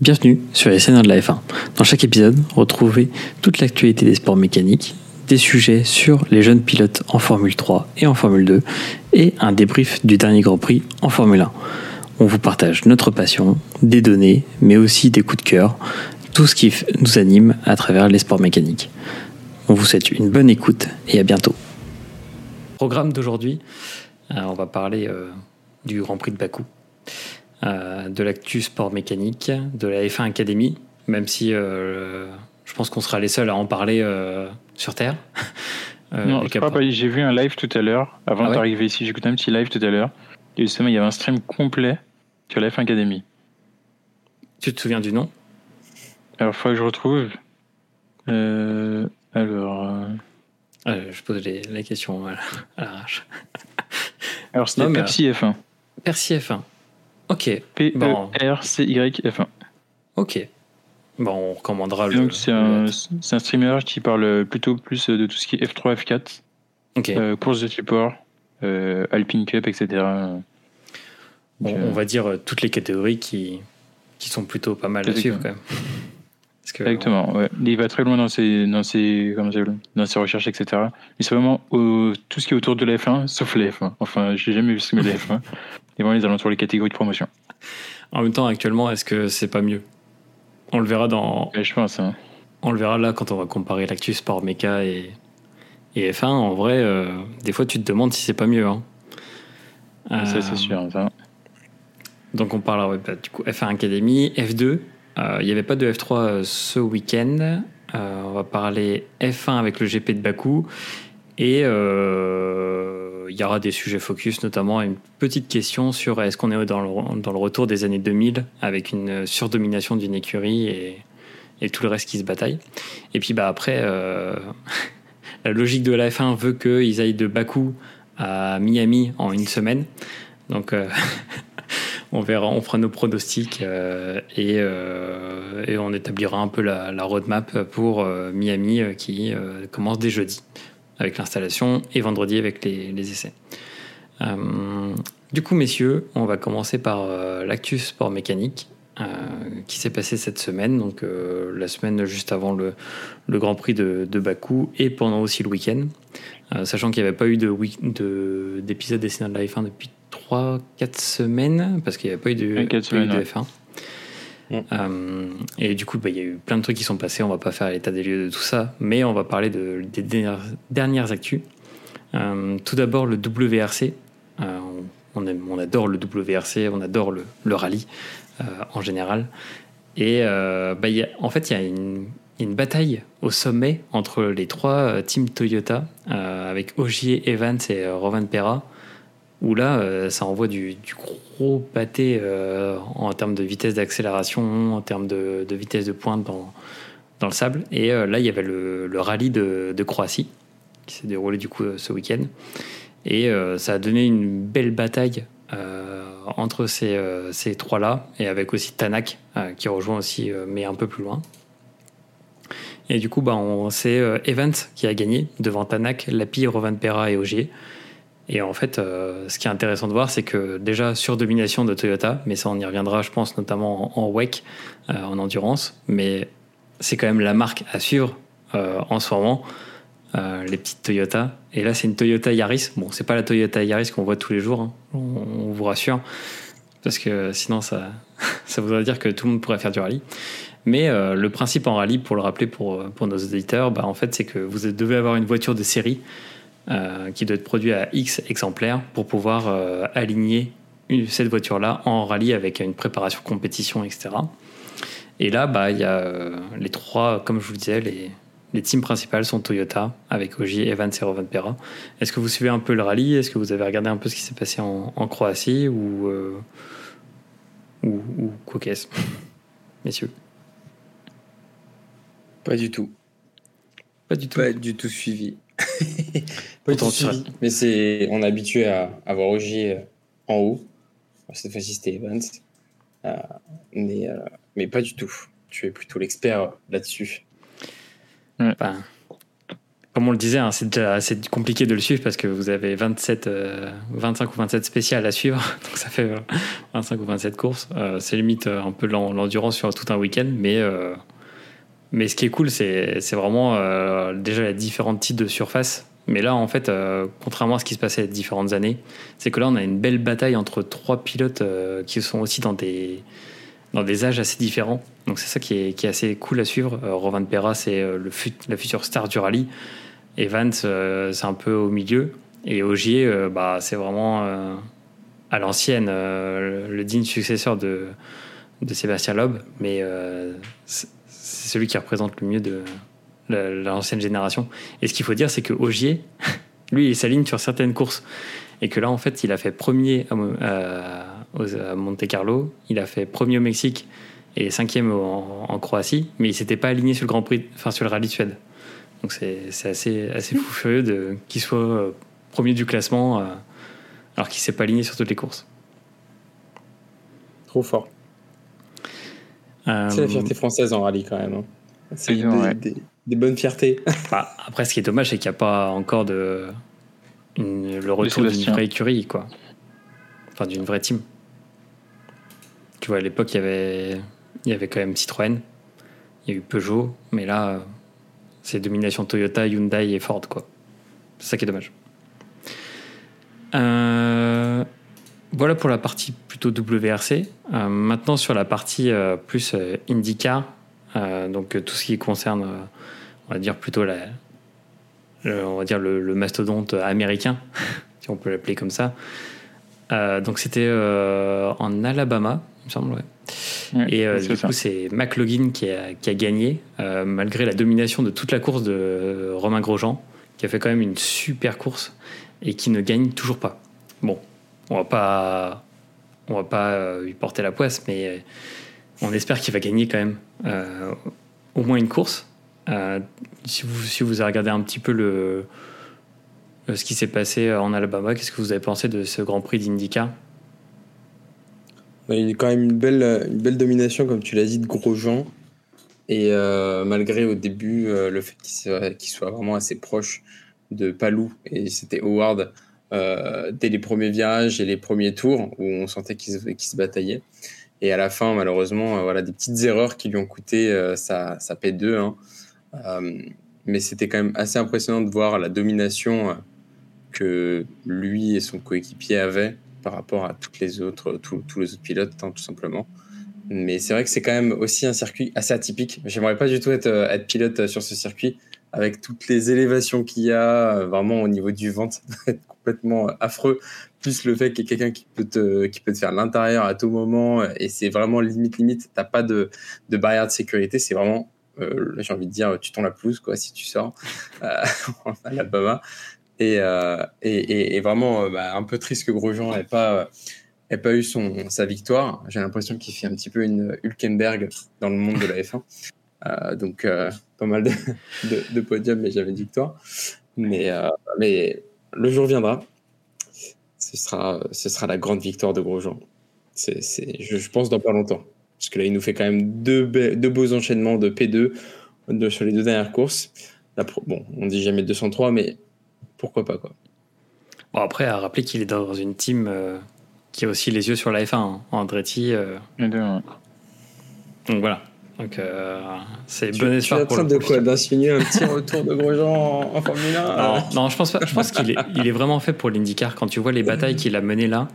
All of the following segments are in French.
Bienvenue sur les Seigneurs de la F1. Dans chaque épisode, retrouvez toute l'actualité des sports mécaniques, des sujets sur les jeunes pilotes en Formule 3 et en Formule 2, et un débrief du dernier Grand Prix en Formule 1. On vous partage notre passion, des données, mais aussi des coups de cœur, tout ce qui nous anime à travers les sports mécaniques. On vous souhaite une bonne écoute et à bientôt. Programme d'aujourd'hui, euh, on va parler euh, du Grand Prix de Bakou, de l'actu sport mécanique, de la F1 Academy, même si je pense qu'on sera les seuls à en parler sur Terre. non, je crois pas. J'ai vu un live tout à l'heure, avant ah d'arriver ici. J'ai écouté un petit live tout à l'heure. Et justement, il y avait un stream complet sur la F1 Academy. Tu te souviens du nom? Alors, il faut que je retrouve. alors. Euh, je pose les, les questions à l'arrache. Alors c'était Percy F1. Percy F1. Ok. P-E-R-C-Y-F1. Ok. Bon, on recommandera le. Donc c'est un, un, streamer qui parle plutôt plus de tout ce qui est F3, F4. Ok. Euh, course de support, euh, Alpine Cup, etc. Bon, on va dire toutes les catégories qui, qui sont plutôt pas mal à suivre quand même. Exactement, ouais. Il va très loin dans ses, dans ses, dans ses recherches, etc. Mais c'est vraiment tout ce qui est autour de la F1, sauf la F1. Enfin, j'ai jamais vu ce que la F1. Et vraiment les alentours, les catégories de promotion. En même temps, actuellement, est-ce que c'est pas mieux? On le verra dans. je pense. Hein. On le verra là quand on va comparer l'actu sport méca et, et F1. En vrai, euh, des fois, tu te demandes si c'est pas mieux. Hein. Ça, c'est euh, sûr. Ça. Donc, on parlera bah, du coup F1 Academy, F2. Euh, il n'y avait pas de F3 euh, ce week-end. On va parler F1 avec le GP de Bakou. Et il y aura des sujets focus, notamment une petite question sur est-ce qu'on est dans le, dans le, retour des années 2000 avec une surdomination d'une écurie et, et, tout le reste qui se bataille? Et puis bah, après, la logique de la F1 veut qu'ils aillent de Bakou à Miami en une semaine. Donc on verra, on fera nos pronostics euh, euh, et, on établira un peu la, roadmap pour euh, Miami qui commence dès jeudi avec l'installation et vendredi avec les, essais. du coup, messieurs, on va commencer par l'actus sport mécanique. qui s'est passé cette semaine, donc la semaine juste avant le, Grand Prix de, Bakou et pendant aussi le week-end, sachant qu'il n'y avait pas eu d'épisode de, des de la F1 depuis 3-4 semaines, parce qu'il n'y avait pas eu de, F1. Euh, et du coup, bah, il y a eu plein de trucs qui sont passés. On va pas faire l'état des lieux de tout ça, mais on va parler de, des dernières, actus. Euh, tout d'abord, le WRC. Euh, on, adore le WRC, on adore le, rallye en général. Et bah, en fait, il y a une, une, bataille au sommet entre les trois teams Toyota, avec Ogier, Evans et Rovan Pera où là, euh, ça envoie du, gros pâté euh, en termes de vitesse d'accélération, en termes de, vitesse de pointe dans, dans le sable. Et euh, là, il y avait le, rallye de, Croatie qui s'est déroulé du coup ce week-end. Et ça a donné une belle bataille entre ces, ces trois-là, et avec aussi Tanak qui rejoint aussi, mais un peu plus loin. Et du coup, bah, c'est Evans qui a gagné devant Tanak, Lapi, Rovan Pera et Ogier. Et en fait, euh, ce qui est intéressant de voir, c'est que déjà sur domination de Toyota, mais ça on y reviendra, je pense, notamment en, WEC, euh, en endurance, mais c'est quand même la marque à suivre euh, en ce moment, les petites Toyota. Et là, c'est une Toyota Yaris. Bon, c'est pas la Toyota Yaris qu'on voit tous les jours, hein, on, vous rassure, parce que sinon ça, ça voudrait dire que tout le monde pourrait faire du rallye. Mais le principe en rallye, pour le rappeler pour, pour nos auditeurs, bah, en fait, c'est que vous devez avoir une voiture de série euh, qui doit être produit à X exemplaires pour pouvoir euh, aligner cette voiture-là en rallye avec une préparation compétition, etc. Et là, bah, il y a euh, les trois, comme je vous le disais, les, les teams principales sont Toyota avec Oji, Evans et Rovan Pera. Est-ce que vous suivez un peu le rallye? Est-ce que vous avez regardé un peu ce qui s'est passé en, Croatie ou, ou, ou quoi qu'est-ce Messieurs? Pas du tout. Pas du tout. Pas du tout suivi. Mais c'est, on est habitué à avoir Ogier euh, en haut. Cette fois-ci, c'était Evans. Euh, mais, euh, mais pas du tout. Tu es plutôt l'expert là-dessus. comme on le disait, hein, c'est déjà assez compliqué de le suivre parce que vous avez 27, 25 ou 27 spéciales à suivre. Donc ça fait 25 ou 27 courses. c'est limite un peu l'endurance sur tout un week-end. Mais, mais ce qui est cool, c'est vraiment déjà les différents types de surface. Mais là, en fait, contrairement à ce qui se passait les différentes années, c'est que là, on a une belle bataille entre trois pilotes qui sont aussi dans des, dans des âges assez différents. Donc c'est ça qui est, qui est, assez cool à suivre. Euh, Rovan Perra, c'est euh, le la future star du rallye. Evans, euh, c'est un peu au milieu. Et Ogier, bah, c'est vraiment à l'ancienne, le digne successeur de, de Sébastien Loeb. Mais c'est celui qui représente le mieux de l'ancienne génération. Et ce qu'il faut dire, c'est que Ogier, lui, il s'aligne sur certaines courses. Et que là, en fait, il a fait premier à, Monte Carlo. Il a fait premier au Mexique et cinquième en, Croatie, mais il s'était pas aligné sur le Grand Prix, enfin sur le rallye de Suède. Donc c'est assez, assez fou furieux qu'il soit euh, premier du classement euh, alors qu'il s'est pas aligné sur toutes les courses. Trop fort. C'est la fierté française en rallye quand même. Hein. C'est des, bonnes fiertés. Bah, après, ce qui est dommage, c'est qu'il n'y a pas encore de le retour d'une vraie écurie, quoi. Enfin, d'une vraie team. Tu vois, à l'époque, il y avait, il y avait quand même Citroën, il y a eu Peugeot, mais là, c'est domination Toyota, Hyundai et Ford, quoi. C'est ça qui est dommage. Euh, voilà pour la partie plutôt WRC. Euh, maintenant, sur la partie euh, plus IndyCar, donc tout ce qui concerne, on va dire plutôt la, on va dire le, le mastodonte américain, si on peut l'appeler comme ça. donc c'était en Alabama, il me semble, ouais. et euh, du coup, c'est McLaughlin qui a, qui a gagné, euh, malgré la domination de toute la course de Romain Grosjean, qui a fait quand même une super course et qui ne gagne toujours pas. Bon, on va pas, on va pas euh, lui porter la poisse, mais on espère qu'il va gagner quand même au moins une course. si, vous, si vous avez regardé un petit peu le, ce qui s'est passé en Alabama, qu'est-ce que vous avez pensé de ce Grand Prix d'IndyCar? Il y a quand même une belle, une belle domination, comme tu l'as dit, de Grosjean. Et euh, malgré au début euh, le fait qu'il soit, vraiment assez proche de Palou, et c'était Howard euh, dès les premiers virages et les premiers tours où on sentait qu'il se, se bataillait. Et à la fin, malheureusement, voilà, des petites erreurs qui lui ont coûté sa, sa, P2. Hein. mais c'était quand même assez impressionnant de voir la domination que lui et son coéquipier avaient par rapport à toutes les autres, tous, les autres pilotes, hein, tout simplement. Mais c'est vrai que c'est quand même aussi un circuit assez atypique. J'aimerais pas du tout être, euh, pilote euh, sur ce circuit avec toutes les élévations qu'il y a, euh, vraiment au niveau du vent, ça doit être complètement affreux. Plus le fait qu'il y ait quelqu'un qui peut te, qui peut te faire l'intérieur à tout moment, et c'est vraiment limite limite. T'as pas de, de barrière de sécurité, c'est vraiment, j'ai envie de dire, tu tombes la pelouse quoi si tu sors euh, en Alabama. Euh, et, et, et, vraiment euh, bah, un peu triste que Grosjean n'ait pas, ait pas eu son, sa victoire. J'ai l'impression qu'il fait un petit peu une Hülkenberg dans le monde de la F1. Euh, donc pas mal de, de, podiums, mais j'avais victoire. Mais, mais le jour viendra. Ce sera, ce sera la grande victoire de Grosjean. C'est, je, je, pense dans pas longtemps. Parce que là, il nous fait quand même deux, deux beaux enchaînements de P2 sur les deux dernières courses. bon, on dit jamais 203, mais pourquoi pas quoi. Bon après à rappeler qu'il est dans une team euh, qui a aussi les yeux sur la F1, hein. Andretti. Euh. Donc voilà. Donc euh, c'est bon espoir pour le. Tu es en train de quoi D'insinuer un petit retour de Grosjean en, Formule 1 non, je pense pas. Je pense qu'il est, il est vraiment fait pour l'IndyCar. Quand tu vois les batailles qu'il a menées là,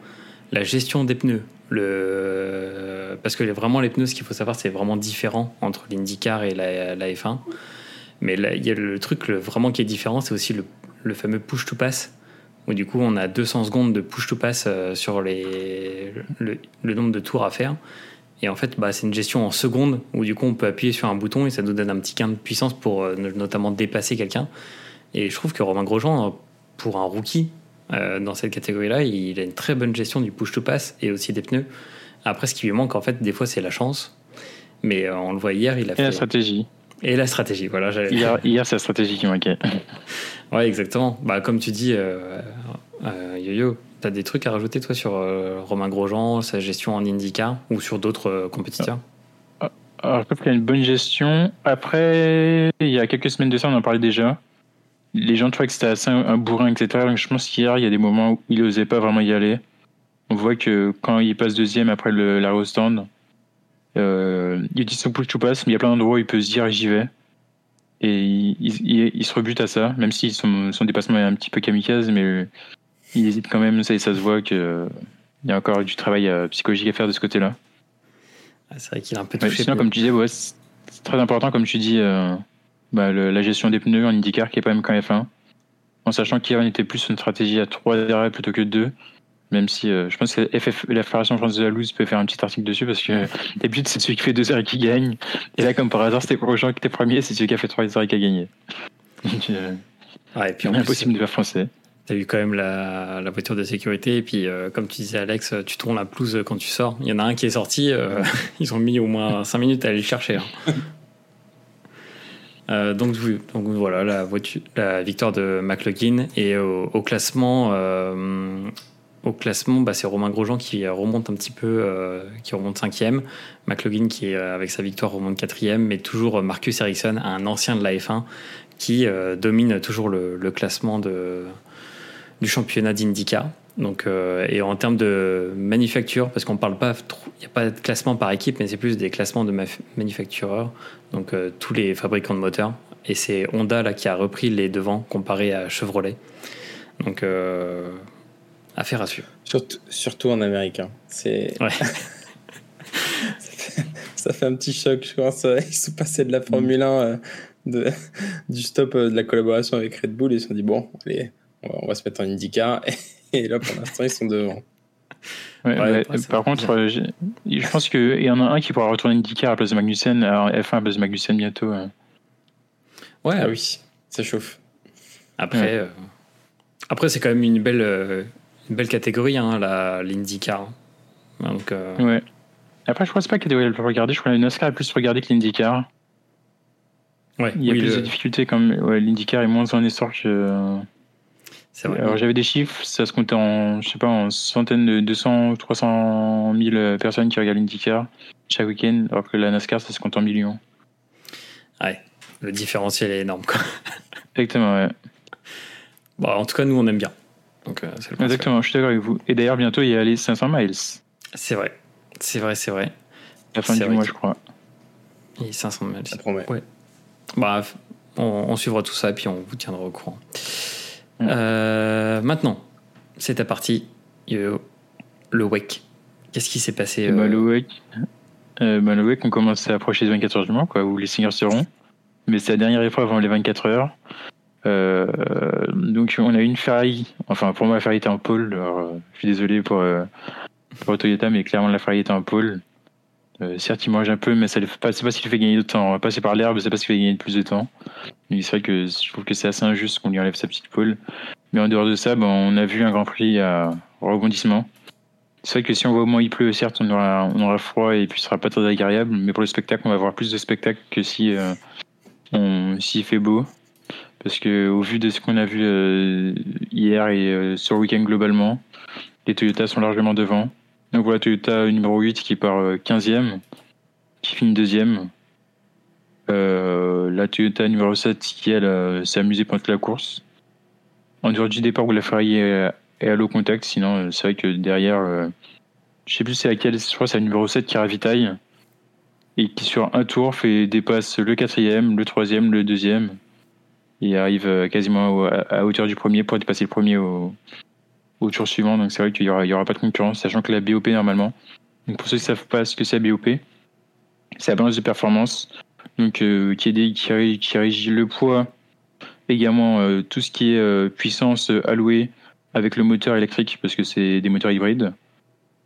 la gestion des pneus, le parce que vraiment les pneus, ce qu'il faut savoir, c'est vraiment différent entre l'IndyCar et la, la F1. Mais là, il y a le truc vraiment qui est différent, c'est aussi le, le fameux push to pass, où du coup on a 200 secondes de push to pass euh, sur les, le, nombre de tours à faire. Et en fait, bah, c'est une gestion en secondes où du coup on peut appuyer sur un bouton et ça nous donne un petit gain de puissance pour euh, notamment dépasser quelqu'un. Et je trouve que Romain Grosjean, pour un rookie euh, dans cette catégorie-là, il a une très bonne gestion du push to pass et aussi des pneus. Après, ce qui lui manque en fait, des fois, c'est la chance. Mais on le voit hier, il a et la stratégie. Et la stratégie, voilà. Hier, hier c'est la stratégie qui manquait. ouais, exactement. Bah, comme tu dis, euh, euh, Yo-Yo, tu as des trucs à rajouter, toi, sur euh, Romain Grosjean, sa gestion en IndyCar ou sur d'autres euh, compétiteurs? Ah, Alors, je trouve qu'il a une bonne gestion. Après, il y a quelques semaines de ça, on en parlait déjà. les gens trouvaient que c'était assez un, bourrin, etc. Donc je pense qu'hier, il y a des moments où il n'osait pas vraiment y aller. On voit que quand il passe deuxième après le, la stand, euh, il dit son push to pass, mais il y a plein d'endroits où il peut se dire j'y vais. Et il, se rebute à ça, même si son, son, dépassement est un petit peu kamikaze, mais il hésite quand même, ça, se voit qu'il y a encore du travail euh, psychologique à faire de ce côté-là. Ah, c'est vrai qu'il est un peu touché. sinon, comme tu disais, ouais, c'est très important, comme tu dis, euh, bah, la gestion des pneus en IndyCar qui est pas même quand F1. En sachant qu'il était plus sur une stratégie à 3 arrêts plutôt que 2. Même si euh, je pense que FF, la Fédération française de la loose peut faire un petit article dessus parce que d'habitude c'est celui qui fait 2 arrêts qui gagne. Et là, comme par hasard, c'était pour gens qui étaient premier, c'est celui qui a fait 3 arrêts qui a gagné. Donc, euh, ouais, et puis impossible de faire français. T'as eu quand même la, la, voiture de sécurité et puis euh, comme tu disais Alex, tu tournes la pelouse quand tu sors. Il y en a un qui est sorti, ils ont mis au moins 5 minutes à aller le chercher. Hein. Euh, donc, donc, voilà, la, voiture, la victoire de McLaughlin. Et au, classement, euh, au classement bah, c'est Romain Grosjean qui remonte un petit peu, euh, qui remonte cinquième. McLaughlin qui, avec sa victoire, remonte quatrième. Mais toujours Marcus Ericsson, un ancien de la F1, qui domine toujours le, le classement de, du championnat d'IndyCar. Donc, euh, et en termes de manufacture, parce qu'on parle pas, il n'y a pas de classement par équipe, mais c'est plus des classements de manufactureurs, donc euh, tous les fabricants de moteurs. Et c'est Honda là qui a repris les devants comparé à Chevrolet. Donc, euh, affaire à suivre. Surtout, surtout en américain. C'est. Ouais. ça, fait, un petit choc, je pense. Ils sont passés de la Formule 1, de, du stop de la collaboration avec Red Bull, et ils se sont dit bon, allez, on va se mettre en IndyCar. Et là, pour l'instant, ils sont devant. par contre, euh, je pense qu'il y en a un qui pourra retourner IndyCar à la place de Magnussen, alors F1 à la place de Magnussen bientôt. Ouais, ah oui, ça chauffe. Après, euh, après c'est quand même une belle, euh, une belle catégorie, hein, l'IndyCar. Donc, Ouais. Après, je pense pas qu'il devrait le regarder. Je crois que NASCAR est plus regardé que l'IndyCar. Ouais, il y a plus de difficultés comme l'IndyCar est moins en essor que. Alors j'avais des chiffres, ça se comptait en, je sais pas, en centaines de 200, 300 000 personnes qui regardent l'IndyCar chaque week-end, alors que la NASCAR, ça se compte en millions. Ouais, le différentiel est énorme, quoi. Exactement, ouais. Bon, en tout cas, nous, on aime bien. Donc, euh, le Exactement, je suis d'accord avec vous. Et d'ailleurs, bientôt, il y a les 500 miles. C'est vrai, c'est vrai, c'est vrai. La fin du mois, je crois. Et 500 miles. Ça promet. Ouais. Bref, on, on suivra tout ça et puis on vous tiendra au courant. Euh, maintenant, c'est ta partie. le WEC. Qu'est-ce qui s'est passé bah, Le WEC, euh, bah, le WEC, on commence à approcher les 24 heures du mois, quoi, où les singers seront. Mais c'est la dernière épreuve avant les 24 heures. Euh, donc on a une Ferrari, enfin pour moi la Ferrari était en pôle, je suis désolé pour, pour Toyota, mais clairement la Ferrari était en pôle. Certes il mange un peu, mais c'est pas, pas ce qui fait gagner de temps. On va passer par l'herbe, c'est pas ce qui fait gagner plus de temps. C'est vrai que je trouve que c'est assez injuste qu'on lui enlève sa petite pole. Mais en dehors de ça, on a vu un Grand Prix à rebondissement. C'est vrai que si on voit au moins il pleut, certes, on aura, on aura froid et puis ce sera pas très agréable. Mais pour le spectacle, on va avoir plus de spectacle que si euh, on, s'il fait beau. Parce que au vu de ce qu'on a vu euh, hier et euh, sur le week-end globalement, les Toyota sont largement devant. Donc voilà, Toyota numéro 8 qui part 15e, qui finit deuxième. Euh, la Toyota numéro 7 qui, elle, euh, s'est amusée pendant la course. En dehors du départ où la Ferrari est, à l'eau contact, sinon, euh, c'est vrai que derrière, je sais plus c'est laquelle, je crois c'est la numéro 7 qui ravitaille et qui sur un tour fait dépasse le quatrième, le troisième, le deuxième et arrive quasiment à hauteur du premier pour dépasser le premier au, au tour suivant. Donc c'est vrai qu'il n'y aura, pas de concurrence, sachant que la BOP normalement. Donc pour ceux qui ne savent pas ce que c'est la BOP, c'est la balance de performance donc euh, qui, est qui, qui, régit le poids, également euh, tout ce qui est euh, puissance allouée avec le moteur électrique, parce que c'est des moteurs hybrides.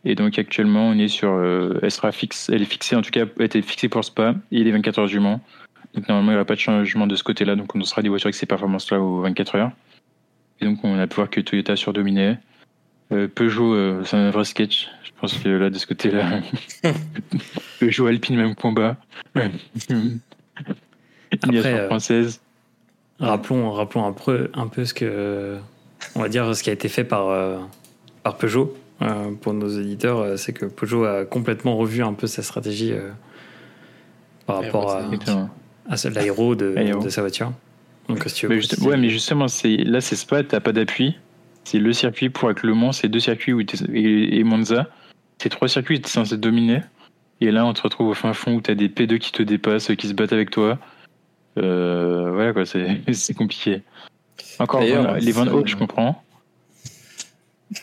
Et donc actuellement, on est sur, elle sera fixe, elle est fixée en tout cas, elle était fixée pour Spa et les 24 heures du Mans. Donc normalement, il n'y aura pas de changement de ce côté-là, donc on sera des voitures avec ces performances-là aux 24 heures. Et donc on a pu voir que Toyota surdominait. Euh, Peugeot, c'est un vrai sketch. Je pense que là, de ce côté-là, Peugeot Alpine, même combat. Après, euh, française. rappelons, rappelons un peu, un peu ce que, on va dire, ce qui a été fait par, euh, par Peugeot. Euh, pour nos éditeurs, c'est que Peugeot a complètement revu un peu sa stratégie par rapport à, à l'aéro de, de, sa voiture. Donc, si veux ouais, mais justement, là, c'est Spa, t'as pas d'appui. C'est le circuit pour avec Le Mans, c'est deux circuits où et, et Monza. C'est trois circuits, t'es censé dominer. Et là, on te retrouve au fin fond où t'as des P2 qui te dépassent, qui se battent avec toi. Euh, voilà, quoi, c'est compliqué. Encore, les Van Haute, je comprends.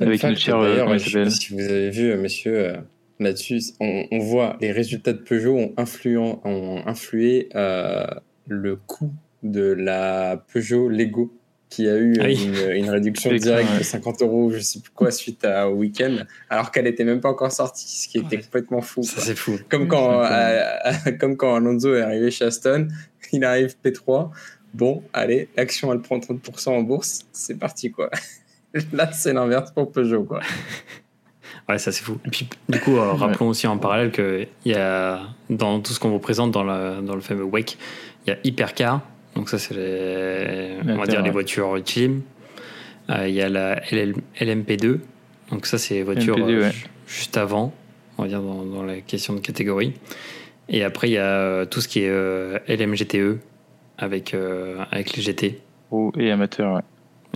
Avec notre cher. Euh, si vous avez vu, euh, messieurs, euh, là-dessus, on, voit les résultats de Peugeot ont, influent, ont influé le coût de la Peugeot Lego qui a eu ah une, réduction directe de 50 euros, je sais plus quoi, suite au week-end, alors qu'elle n'était même pas encore sortie, ce qui était complètement fou. Ça, c'est fou. Comme quand, comme quand Alonso est arrivé chez Aston, il arrive P3. Bon, allez, l'action elle prend 30% en bourse, c'est parti quoi. Là, c'est l'inverse pour Peugeot quoi. Ouais, ça c'est fou. Et puis, du coup, euh, rappelons aussi en parallèle qu'il y a, dans tout ce qu'on vous présente dans le, dans le fameux WEC, il y a Hypercar. Donc, ça, c'est les, on va dire les voitures ultimes. Euh, il y a la LMP2. Donc, ça, c'est les voitures euh, juste avant, on va dire, dans, dans, la question de catégorie. Et après, il y a tout ce qui est LMGTE avec, avec les GT. Oh, et amateurs, ouais.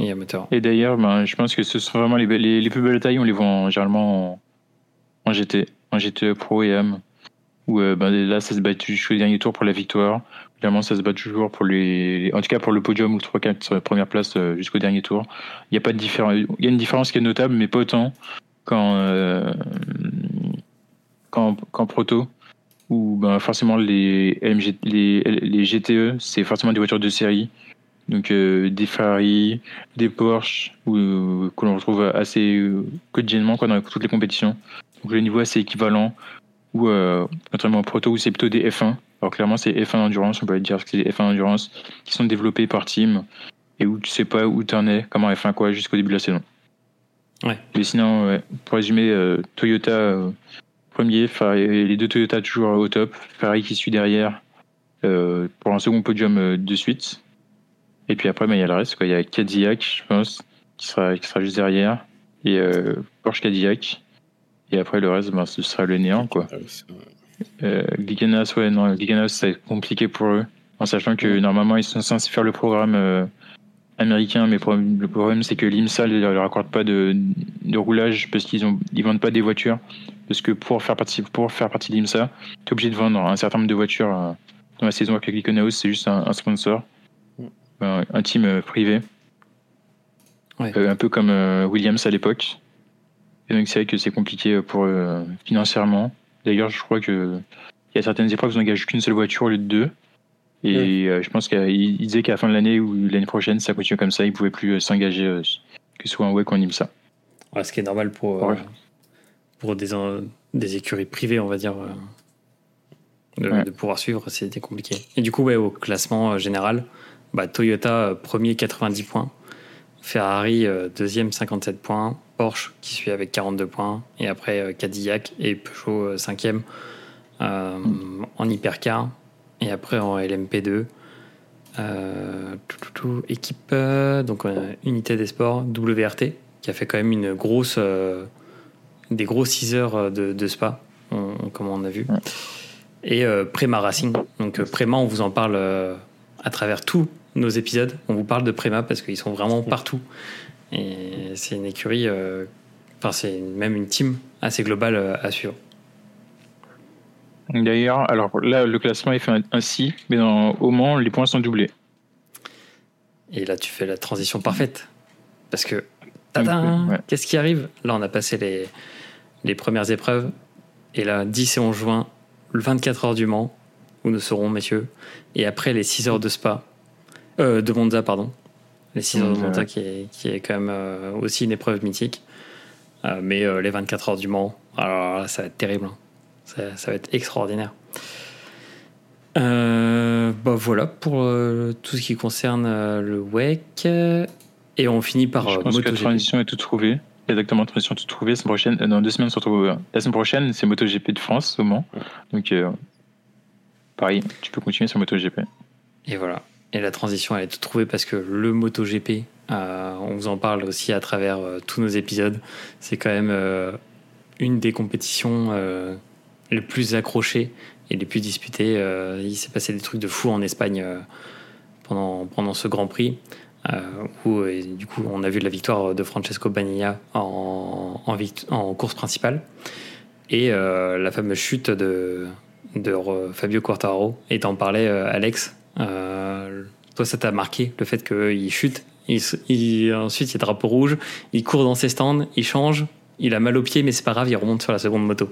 Et amateur. Et d'ailleurs, ben, je pense que ce sont vraiment les, les, les, plus belles tailles, on les vend généralement en, GT, en GT Pro et M. Où euh, ben, là, ça se bat jusqu'au dernier tour pour la victoire. Évidemment, ça se bat toujours pour les, en tout cas pour le podium ou 3-4 première place euh, jusqu'au dernier tour. Il y a pas de différence. Il y a une différence qui est notable, mais pas autant qu'en euh, proto où ben, forcément les, LMG, les, les GTE, c'est forcément des voitures de série donc euh, des Ferrari, des Porsche, que l'on retrouve assez quotidiennement quoi, dans toutes les compétitions. Donc le niveau assez équivalent, ou contrairement au Proto, où c'est plutôt des F1. Alors clairement c'est F1 Endurance, on peut dire que c'est des F1 Endurance qui sont développés par team, et où tu sais pas où tu en es, comment F1 quoi, jusqu'au début de la saison. Ouais. Et sinon, pour résumer, Toyota premier, les deux Toyota toujours au top, Ferrari qui suit derrière pour un second podium de suite. Et puis après, ben, il y a le reste. Quoi. Il y a Cadillac, je pense, qui sera, qui sera juste derrière. Et euh, Porsche Cadillac. Et après, le reste, ben, ce sera le néant. Quoi. Euh, ouais, non, Giganas, c'est compliqué pour eux. En sachant que normalement, ils sont censés faire le programme euh, américain, mais le problème, c'est que l'IMSA ne leur accorde pas de, de roulage parce qu'ils ne vendent pas des voitures. Parce que pour faire partie, pour faire partie de l'IMSA, tu es obligé de vendre un certain nombre de voitures euh, dans la saison avec Glickenhaus, c'est juste un, un sponsor un team euh, privé. Euh, un peu comme euh, Williams à l'époque. Et donc c'est vrai que c'est compliqué pour financièrement. D'ailleurs, je crois que il y a certaines épreuves où on n'engage qu'une seule voiture au lieu de deux. Et je pense qu'il disait qu'à la fin de l'année ou l'année prochaine, ça continue comme ça, il ne pouvait plus s'engager, que ce soit en WEC ou en IMSA. Ouais, ce qui est normal pour, pour des, des écuries privées, on va dire, de, pouvoir suivre, c'était compliqué. Et du coup, ouais, au classement général, bah, Toyota euh, premier 90 points, Ferrari euh, deuxième 57 points, Porsche qui suit avec 42 points, et après euh, Cadillac et Peugeot cinquième en hypercar, et après en LMP2. équipe, donc unité des sports, WRT, qui a fait quand même une grosse, des gros 6 heures de, spa, comme on a vu. Et Prema Racing. Donc Prema, on vous en parle à travers tout nos épisodes. On vous parle de Préma parce qu'ils sont vraiment partout. Et c'est une écurie, euh, enfin, c'est même une team assez globale euh, à suivre. D'ailleurs, alors là, le classement est fait ainsi, mais dans, au Mans, les points sont doublés. Et là, tu fais la transition parfaite. Parce que, qu'est-ce qui arrive? Là, on a passé les, les premières épreuves. Et là, 10 et 11 juin, le 24 heures du Mans, où nous serons, messieurs. Et après les 6 heures de Spa, euh, de Monza, pardon. Les 6 heures de Monza, qui, est, qui est quand même euh, aussi une épreuve mythique. Euh, mais les 24 heures du Mans, alors là, ça va être terrible. Hein. Ça, ça, va être extraordinaire. bah voilà pour tout ce qui concerne le WEC. Et on finit par. Je pense que la transition est toute trouvée. Exactement, transition toute trouvée. La semaine prochaine, dans deux semaines, on se retrouve. La semaine prochaine, c'est MotoGP de France au Mans. Donc, pareil, tu peux continuer sur MotoGP. Et voilà. Et la transition, elle est toute trouvée parce que le MotoGP, euh, on vous en parle aussi à travers euh, tous nos épisodes, c'est quand même euh, une des compétitions les plus accrochées et les plus disputées. il s'est passé des trucs de fou en Espagne pendant, pendant ce Grand Prix. où du coup on a vu la victoire de Francesco Bagnaia en, course principale et la fameuse chute de, de Fabio Quartaro. Et t'en parlais, Alex. Toi, ça t'a marqué le fait qu'il chute. Ensuite, il y a drapeau rouge. Il court dans ses stands, il change. Il a mal au pied, mais c'est pas grave, il remonte sur la seconde moto.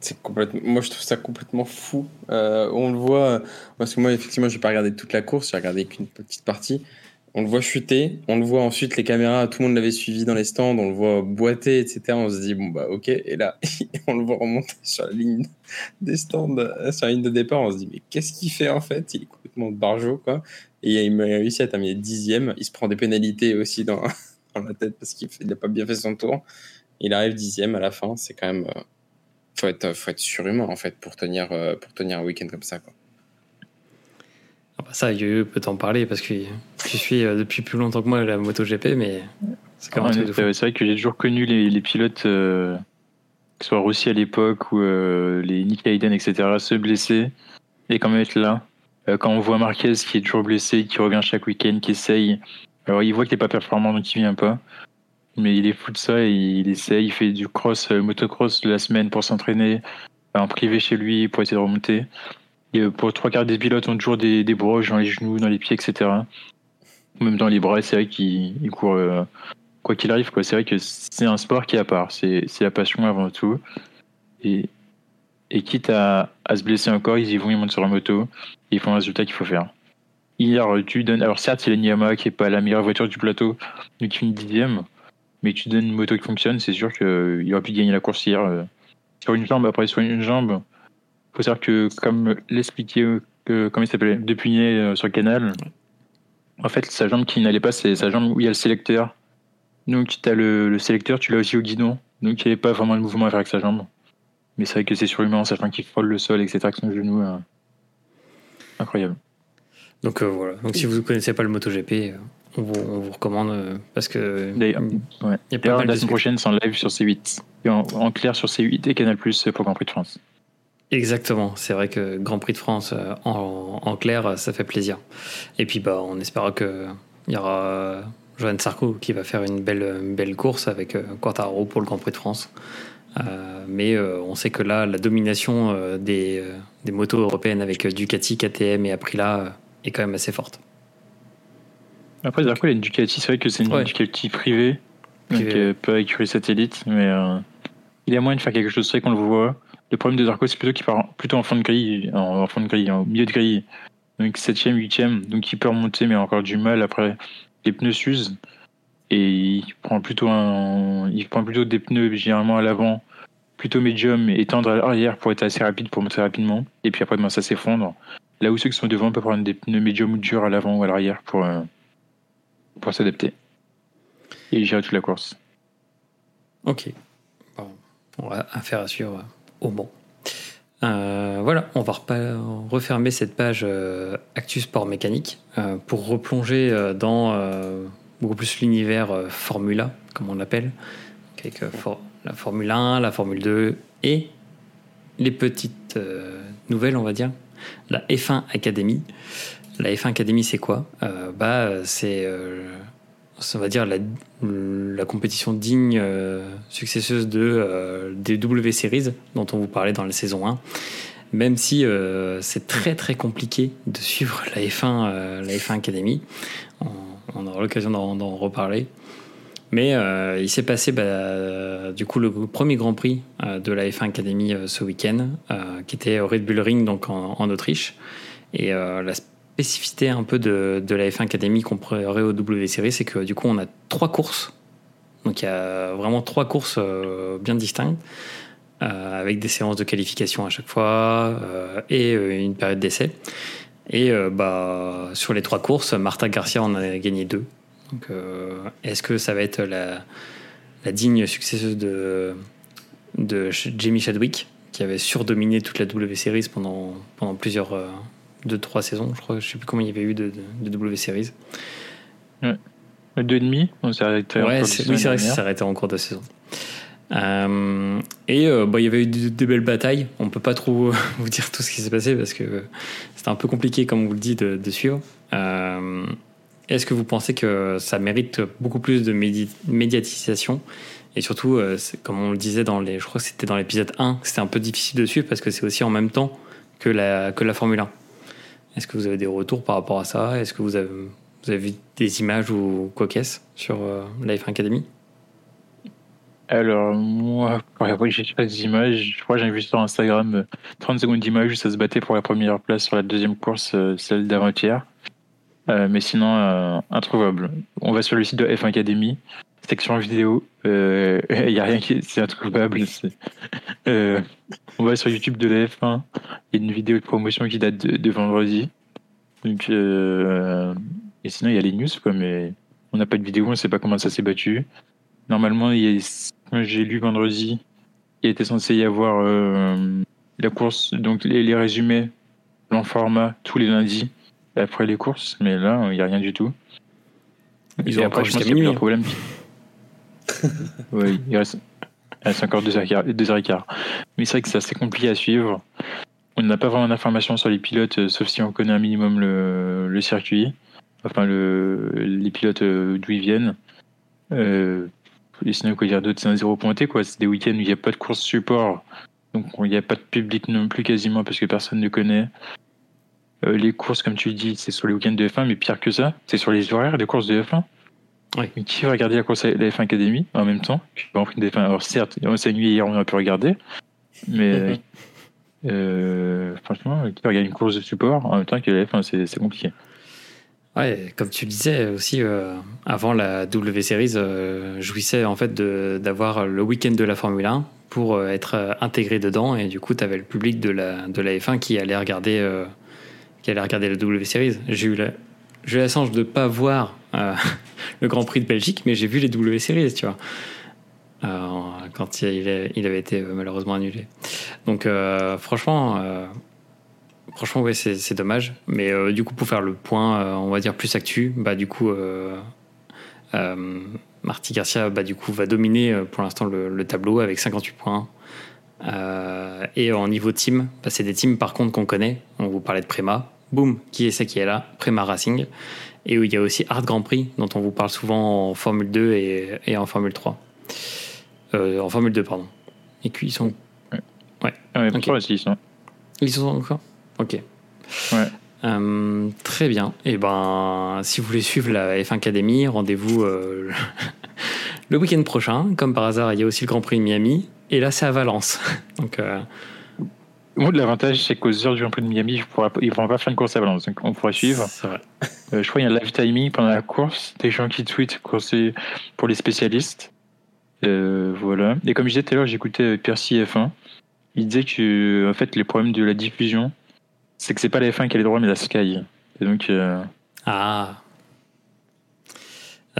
C'est complètement. Moi, je trouve ça complètement fou. Euh, on le voit. Parce que moi, effectivement, j'ai pas regardé toute la course. J'ai regardé qu'une petite partie. On le voit chuter. On le voit ensuite. Les caméras, tout le monde l'avait suivi dans les stands. On le voit boiter, etc. On se dit bon bah ok. Et là, on le voit remonter sur la ligne des stands, euh, sur la ligne de départ. On se dit mais qu'est-ce qu'il fait en fait? Il est complètement barjot quoi. Et il a réussi à terminer dixième. Il se prend des pénalités aussi dans, dans la tête parce qu'il n'a pas bien fait son tour. Il arrive dixième à la fin. C'est quand même. Euh, faut être, faut être surhumain en fait pour tenir, euh, pour tenir un week-end comme ça. Quoi. Ah bah ça, Yu peut t'en parler parce que je suis euh, depuis plus longtemps que moi la MotoGP, mais c'est quand même C'est vrai que j'ai toujours connu les, les pilotes, euh, que ce soit Rossi à l'époque ou les Nick Hayden, etc., se blesser et quand même être là. quand on voit Marquez qui est toujours blessé, qui revient chaque week-end, qui essaye, alors il voit qu'il n'est pas performant donc il vient pas. Mais il est fou de ça et il essaie, il fait du cross, euh, motocross la semaine pour s'entraîner en privé chez lui pour essayer de remonter. Et euh, pour trois quarts des pilotes ont toujours des, des broches dans les genoux, dans les pieds, etc. Même dans les bras, c'est vrai qu'il court euh, quoi qu'il arrive. C'est vrai que c'est un sport qui est à part. C'est la passion avant tout. Et, et quitte à, à, se blesser encore, ils y vont, ils montent sur la moto ils font le résultat qu'il faut faire. Hier, tu donnes. Alors certes, c'est la Niyama qui est pas la meilleure voiture du plateau, mais qui finit dixième mais tu donnes une moto qui fonctionne, c'est sûr qu'il aurait pu gagner la course hier. Euh, sur une jambe, après sur une jambe, faut savoir que, comme l'expliquait, comment il s'appelait, depuis euh, sur le canal, en fait, sa jambe qui n'allait pas, c'est sa jambe où il y a le sélecteur. Donc, tu as le, le sélecteur, tu l'as aussi au guidon. Donc, il n'y avait pas vraiment de mouvement à faire avec sa jambe. Mais c'est vrai que c'est surhumain, sachant qu'il frôle le sol, etc., avec son genou. Euh, incroyable. Donc, voilà. Donc, si vous ne connaissez pas le MotoGP, on vous, recommande euh, parce que. D'ailleurs, la semaine prochaine, c'est en live sur C8. Et en, clair sur C8 et Canal Plus pour Grand Prix de France. Exactement, c'est vrai que Grand Prix de France euh, en, clair, ça fait plaisir. Et puis bah, on espère qu'il y aura euh, Johan Sarko qui va faire une belle, belle course avec Quartaro pour le Grand Prix de France. mais on sait que là, la domination des, des motos européennes avec Ducati, KTM et Aprilia est quand même assez forte. Après, il a une Ducati, c'est vrai que c'est une Ducati privée, donc euh, pas écurie satellite, mais euh, il a moyen de faire quelque chose, c'est vrai qu'on le voit. Le problème de Zarco, c'est plutôt qu'il part plutôt en fond de grille, en, fond de grille, en milieu de grille, donc 7ème, 8ème, donc il peut remonter, mais encore du mal. Après, les pneus s'usent et il prend plutôt il prend plutôt des pneus généralement à l'avant, plutôt médium et tendre à l'arrière pour être assez rapide, pour monter rapidement. Et puis après, ben, ça s'effondre. Là où ceux qui sont devant peuvent prendre des pneus médium ou durs à l'avant ou à l'arrière pour, euh, pour s'adapter et gérer toute la course. Ok. Bon, on va affaire à suivre au bon. Euh, voilà, on va refermer cette page euh, Actu Sport Mécanique euh, pour replonger dans beaucoup plus l'univers Formula, comme on l'appelle, avec la Formule 1, la Formule 2 et les petites nouvelles, on va dire, la F1 Academy. La F1 Academy, c'est quoi? Euh, Bah, c'est, euh, on va dire, la, la compétition digne euh, successeuse de, des W Series dont on vous parlait dans la saison 1. Même si c'est très très compliqué de suivre la F1, la F1 Academy, on, aura l'occasion d'en, reparler. Mais il s'est passé bah, du coup le premier Grand Prix de la F1 Academy ce week-end, qui était au Red Bull Ring donc en, en Autriche. Et la spécificité un peu de, la F1 Academy comparée au W Series, c'est que du coup, on a trois courses. Donc il y a vraiment trois courses euh, bien distinctes, euh, avec des séances de qualification à chaque fois euh, et une période d'essai. Et bah, sur les trois courses, Marta Garcia en a gagné deux. Est-ce que ça va être la, la digne successeuse de, de Jamie Chadwick, qui avait surdominé toute la W Series pendant, pendant plusieurs de trois saisons, je crois. Je sais plus combien il y avait eu de, de, W Series. Ouais. Deux et demi, on s'est arrêté. Ouais, oui, c'est vrai que ça s'est arrêté en cours de saison. et bah, il y avait eu des belles batailles. On peut pas trop vous dire tout ce qui s'est passé parce que c'était un peu compliqué, comme vous le dites, de, de suivre. Est-ce que vous pensez que ça mérite beaucoup plus de médiatisation? Et surtout, euh, comme on le disait dans les, je crois que c'était dans l'épisode 1, c'était un peu difficile de suivre parce que c'est aussi en même temps que la, que la Formule 1. Est-ce que vous avez des retours par rapport à ça? Est-ce que vous avez, vu des images ou quoi qu'est-ce sur euh, la F1 Academy? Alors, moi, j'ai pas des images. Je crois que j'ai vu sur Instagram 30 euh, secondes d'images où ça se battait pour la première place sur la deuxième course, celle d'avant-hier. mais sinon, introuvable. On va sur le site de F1 Academy section vidéo. Il euh, n'y a rien qui est, introuvable. Euh, on va sur YouTube de la F1. Il y a une vidéo de promotion qui date de, vendredi. Donc, euh, et sinon, il y a les news, quoi, mais on n'a pas de vidéo, on ne sait pas comment ça s'est battu. Normalement, j'ai lu vendredi, il était censé y avoir la course, donc les, résumés en format tous les lundis après les courses, mais là, il n'y a rien du tout. Ils ont après, je pense un problème. oui, il reste, encore deux heures et quart. Mais c'est vrai que c'est assez compliqué à suivre. On n'a pas vraiment d'informations sur les pilotes, euh, sauf si on connaît un minimum le, circuit, enfin le, les pilotes euh, d'où ils viennent. Euh, et sinon, quoi dire d'autre? C'est un zéro pointé, quoi. C'est des week-ends où il n'y a pas de course support, donc il n'y a pas de public non plus quasiment parce que personne ne connaît. Euh, les courses, comme tu dis, c'est sur les week-ends de F1, mais pire que ça, c'est sur les horaires des courses de F1. Oui. Qui va regarder la course la F1 Academy en même temps Grand Prix de F1. Alors certes, on s'est nuit hier, on a pu regarder, mais euh, franchement, qui va regarder une course de support en même temps que la F1, c'est compliqué. Ouais, comme tu le disais aussi, euh, avant la W Series, euh, jouissait en fait d'avoir le week-end de la Formule 1 pour euh, être intégré dedans et du coup, tu avais le public de la, de la F1 qui allait regarder, qui allait regarder la W Series. J'ai eu la, j'ai eu la chance de ne pas voir euh, le Grand Prix de Belgique, mais j'ai vu les W Series, tu vois. Euh, quand il, avait été euh, malheureusement annulé. Donc franchement, franchement ouais, c'est dommage. Mais du coup, pour faire le point, on va dire plus actu, bah du coup, Marty Garcia, bah du coup, va dominer pour l'instant le, tableau avec 58 points. et en niveau team, bah, c'est des teams par contre qu'on connaît. On vous parlait de Prema, boum, qui est ce qui est là? Prema Racing. Et où il y a aussi Art Grand Prix, dont on vous parle souvent en Formule 2 et, et en Formule 3. Euh, en Formule 2, pardon. Et puis ils sont. Ouais. ouais. Ah ils sont. Ils sont encore Ok. Ouais. Euh, très bien. Et eh ben, si vous voulez suivre la F1 Academy, rendez-vous euh, le week-end prochain. Comme par hasard, il y a aussi le Grand Prix de Miami. Et là, c'est à Valence. Donc, moi, l'avantage, c'est qu'aux heures du Grand Prix de Miami, ils ne pourront pas faire une course à Valence. Donc, on pourra suivre. Vrai. Euh, je crois qu'il y a un live timing pendant la course, des gens qui tweetent pour les spécialistes. Euh, voilà. Et comme je disais tout à l'heure, j'écoutais Percy F1. Il disait que, en fait, les problèmes de la diffusion, c'est que c'est pas la F1 qui a les droits, mais la Sky. Et donc. Euh, ah.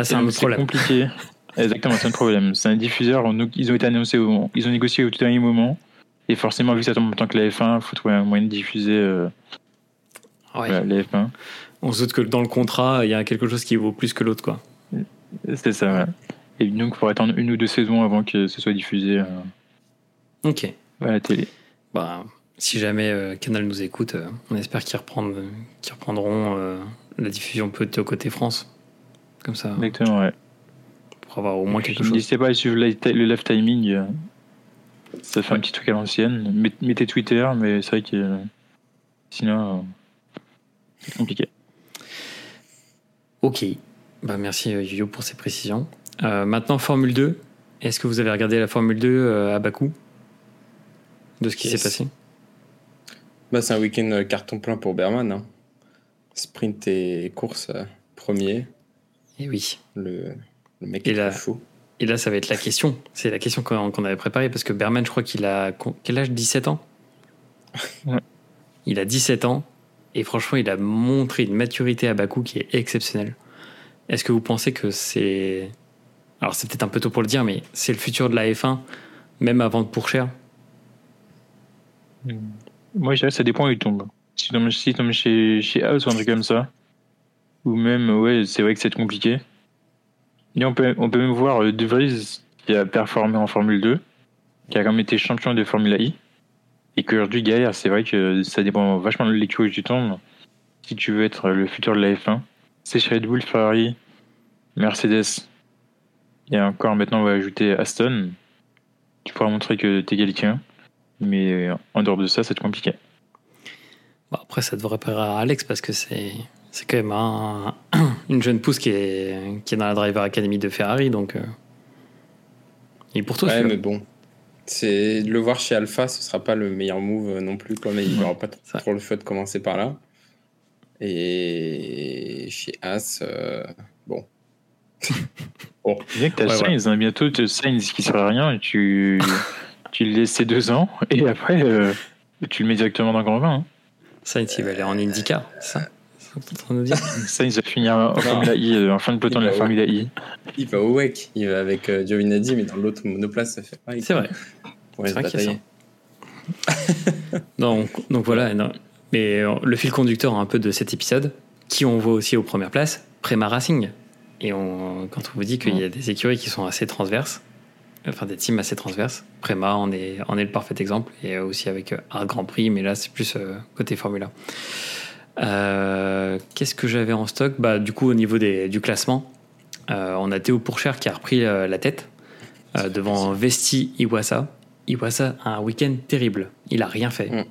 c'est un problème. compliqué. Exactement, c'est un problème. C'est un diffuseur. Ils ont été annoncés, ils ont négocié au tout dernier moment. Et forcément, vu que ça tombe en même temps que la F1, il faut trouver un moyen de diffuser euh, la F1. On se doute que dans le contrat, il y a quelque chose qui vaut plus que l'autre, quoi. C'est ça, Et donc, il faudrait attendre une ou deux saisons avant que ce soit diffusé euh, ok. à la télé. Bah, si jamais euh, Canal nous écoute, on espère qu'ils reprendront la diffusion peut-être au côté France. Comme ça. Exactement, ouais. Pour avoir au moins quelque chose. N'hésitez pas à suivre le live timing. Ça fait un petit truc à l'ancienne. Mettez Twitter, mais c'est vrai que sinon, euh, c'est compliqué. Ok. Bah, merci Yo pour ces précisions. Euh, maintenant, Formule 2. Est-ce que vous avez regardé la Formule 2 euh, à Bakou? De ce qui s'est passé? Bah, C'est un week-end carton plein pour Berman. Hein. Sprint et course premier. Et oui. Le, le mec est chaud. Et là, ça va être la question. C'est la question qu'on avait préparée parce que Berman, je crois qu'il a. Quel âge? 17 ans? Il a 17 ans et franchement, il a montré une maturité à Bakou qui est exceptionnelle. Est-ce que vous pensez que c'est. Alors, c'est peut-être un peu tôt pour le dire, mais c'est le futur de la F1, même avant de Pourchère? Moi, je dirais que ça dépend où il tombe. Si tu tombes chez, chez House ou un truc comme ça, ou même, ouais, c'est vrai que c'est compliqué. On peut, on peut même voir euh, De Vries qui a performé en Formule 2, qui a quand même été champion de Formule I, et qu'aujourd'hui galère. C'est vrai que ça dépend vachement de l'écurie que tu tombes. Si tu veux être le futur de la F1, c'est chez Red Bull, Ferrari, Mercedes. Et encore maintenant, on va ajouter Aston. Tu pourras montrer que tu es quelqu'un. Mais en dehors de ça, c'est compliqué. après, ça devrait plaire à Alex parce que c'est quand même une jeune pousse qui est, qui est dans la Driver Academy de Ferrari. Donc, euh, il est pour toi. Ouais, mais bon. C'est le voir chez Alpha, ce sera pas le meilleur move non plus. Quoi, mais il n'aura pas trop le fait de commencer par là. Et chez As, euh, bon. bon. Bien que tu as Sainz, hein, bientôt Sainz qui sera rien et tu, tu le laisses ces deux ans et après euh, tu le mets directement dans le grand vin. Hein. Sainz il va aller en IndyCar, ça? Sainz va finir en, Formula I, euh, en fin de peloton de la Formula I. Il va au WEC, il va avec euh, Giovinazzi, mais dans l'autre monoplace, ça fait pareil. C'est vrai. c'est vrai qu'il y a ça. donc, donc voilà, mais euh, le fil conducteur un peu de cet épisode, qui on voit aussi aux premières places, Prema Racing. Et on, quand on vous dit qu'il y a des écuries qui sont assez transverses, enfin des teams assez transverses, Prema en est, en est le parfait exemple, et aussi avec un Grand Prix, mais là c'est plus côté Formula. Qu'est-ce que j'avais en stock? Bah, Du coup, au niveau des, du classement, on a Théo Pourchère qui a repris la tête devant Vesti Iwasa. Iwasa a un week-end terrible. Il a rien fait. Mm.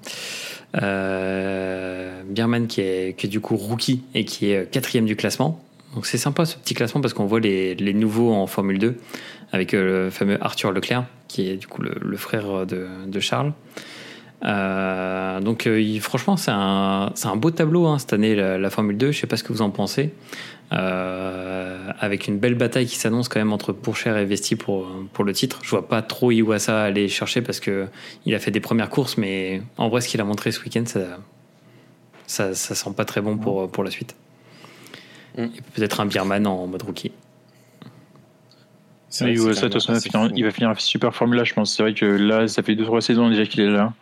Euh, Bierman qui est, qui est, du coup rookie et qui est quatrième du classement. Donc c'est sympa ce petit classement parce qu'on voit les, les, nouveaux en Formule 2 avec euh, le fameux Arthur Leclerc qui est du coup le, le frère de, de Charles. Euh, donc euh, franchement c'est un, un, beau tableau hein, cette année la, la, Formule 2, je sais pas ce que vous en pensez. Euh, avec une belle bataille qui s'annonce quand même entre Pourchère et Vesti pour, pour le titre. Je vois pas trop Iwasa aller chercher parce que il a fait des premières courses, mais en vrai, ce qu'il a montré ce week-end, ça, ça, ça, sent pas très bon pour, pour la suite. Mm. Peut-être un Bierman en mode rookie. Oui, Iwasa, il va finir super Formula, je pense. C'est vrai que là, ça fait 2-3 saisons déjà qu'il est là.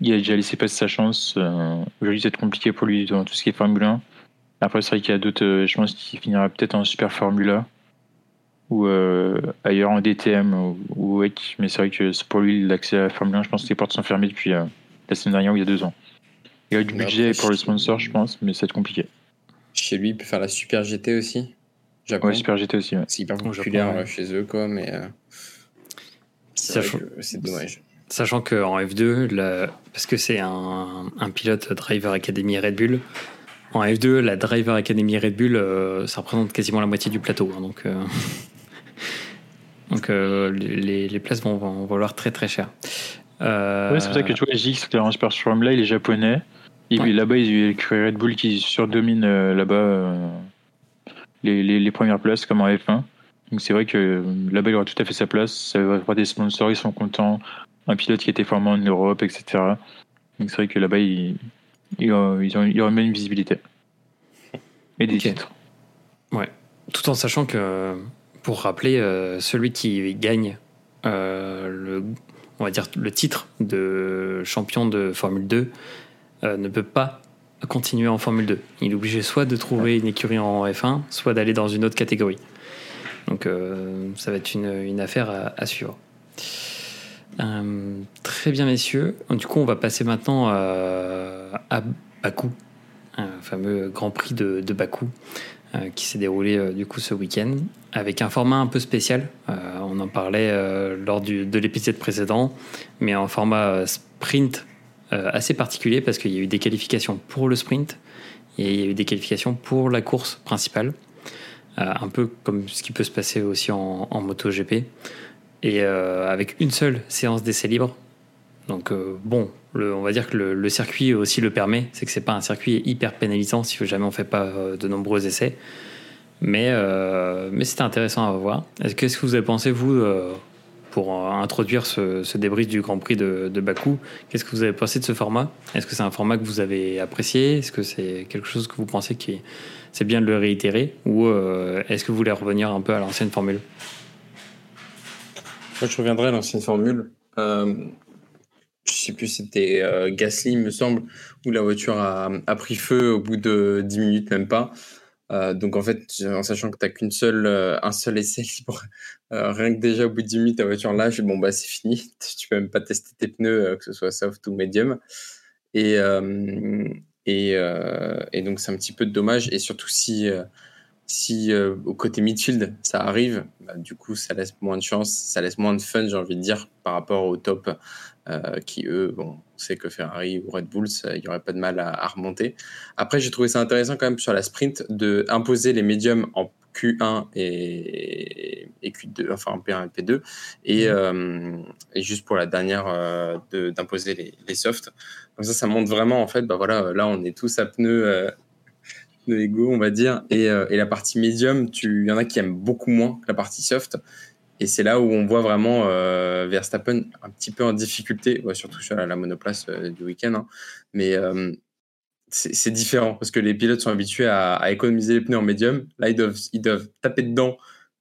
Il a déjà laissé passer sa chance. Euh, aujourd'hui, c'est compliqué pour lui dans tout ce qui est Formule 1. Après, c'est vrai qu'il y a d'autres. Euh, je pense qu'il finira peut-être en Super Formula ou euh, ailleurs en DTM ou, ou Mais c'est vrai que pour lui, l'accès à la Formule 1, je pense que les portes sont fermées depuis la semaine dernière ou il y a deux ans. Il y a du budget pour le sponsor, je pense, mais ça va être compliqué. Chez lui, il peut faire la Super GT aussi. Japon. Ouais, Super GT aussi. C'est hyper populaire chez eux, quoi, mais. c'est dommage. Sachant qu'en F2, parce que c'est un, pilote Driver Academy Red Bull, en F2, la Driver Academy Red Bull, euh, ça représente quasiment la moitié du plateau. Hein, donc, euh, donc euh, les, places vont, vont, valoir très très cher. c'est pour ça que tu vois, JX, Clarence Perstrom, là, il est japonais. Et là-bas, il y a Red Bull qui surdomine là-bas les, les, premières places, comme en F1. Donc c'est vrai que là-bas, il aura tout à fait sa place. Ça va avoir des sponsors, ils sont contents un pilote qui était formé en Europe, etc. Donc c'est vrai que là-bas, il, il, ont, il y aura même une visibilité. Et des titres. Ouais. Tout en sachant que, pour rappeler, euh, celui qui gagne euh, le, on va dire, le titre de champion de Formule 2 euh, ne peut pas continuer en Formule 2. Il est obligé soit de trouver une écurie en F1, soit d'aller dans une autre catégorie. Donc ça va être une, une affaire à, à suivre. Euh, très bien, messieurs. Du coup, on va passer maintenant euh, à Bakou, un fameux Grand Prix de, Bakou, euh, qui s'est déroulé du coup ce week-end, avec un format un peu spécial. on en parlait lors de l'épisode précédent, mais en format sprint assez particulier parce qu'il y a eu des qualifications pour le sprint et il y a eu des qualifications pour la course principale. un peu comme ce qui peut se passer aussi en, en MotoGP et euh, avec une seule séance d'essai libre. Donc euh, bon, on va dire que le, circuit aussi le permet, c'est que c'est pas un circuit hyper pénalisant si jamais on fait pas euh, de nombreux essais. Mais, mais c'était intéressant à voir. Qu'est-ce que vous avez pensé, vous, pour introduire ce, ce, débrief du Grand Prix de, de Bakou? Qu'est-ce que vous avez pensé de ce format? Est-ce que c'est un format que vous avez apprécié? Est-ce que c'est quelque chose que vous pensez que c'est bien de le réitérer? Ou est-ce que vous voulez revenir un peu à l'ancienne formule? Je reviendrai à l'ancienne formule. Euh, je sais plus, c'était euh, Gasly, il me semble, où la voiture a, pris feu au bout de 10 minutes, même pas. Euh, donc en fait, en sachant que tu n'as qu'une seule, euh, un seul essai libre rien que déjà au bout de 10 minutes, ta voiture lâche, bon, bah, c'est fini. Tu peux même pas tester tes pneus, que ce soit soft ou medium. Et, et, et, donc, c'est un petit peu dommage. Et surtout, si, si au côté midfield, ça arrive, bah, du coup, ça laisse moins de chance, ça laisse moins de fun, j'ai envie de dire, par rapport au top, qui eux, bon, on sait que Ferrari ou Red Bull, il n'y aurait pas de mal à, à remonter. Après, j'ai trouvé ça intéressant quand même sur la sprint de imposer les médiums en Q1 et, Q2, enfin P1 et P2, et, euh, et juste pour la dernière euh, d'imposer les, les, softs. Donc ça, ça montre vraiment, en fait, bah voilà, là on est tous à pneus, euh, égaux, on va dire, et, et la partie médium, il y en a qui aiment beaucoup moins que la partie soft. Et c'est là où on voit vraiment Verstappen un petit peu en difficulté, surtout sur la, monoplace du week-end. Hein. Mais c'est différent parce que les pilotes sont habitués à, économiser les pneus en médium. Là, ils doivent, ils doivent taper dedans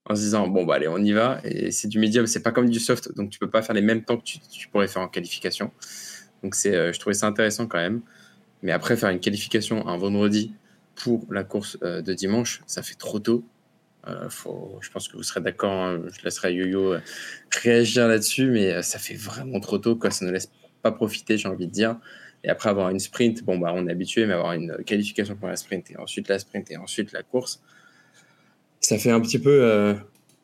en se disant bon bah allez on y va et c'est du médium c'est pas comme du soft donc tu peux pas faire les mêmes temps que tu, pourrais faire en qualification donc c'est euh, je trouvais ça intéressant quand même mais après faire une qualification un vendredi pour la course euh, de dimanche ça fait trop tôt euh, faut, je pense que vous serez d'accord hein. je laisserai Yo-Yo réagir là-dessus mais ça fait vraiment trop tôt quoi ça ne laisse pas profiter j'ai envie de dire et après avoir une sprint, bon, bah, on est habitué, mais avoir une qualification pour la sprint et ensuite la sprint et ensuite la course, ça fait un petit peu euh,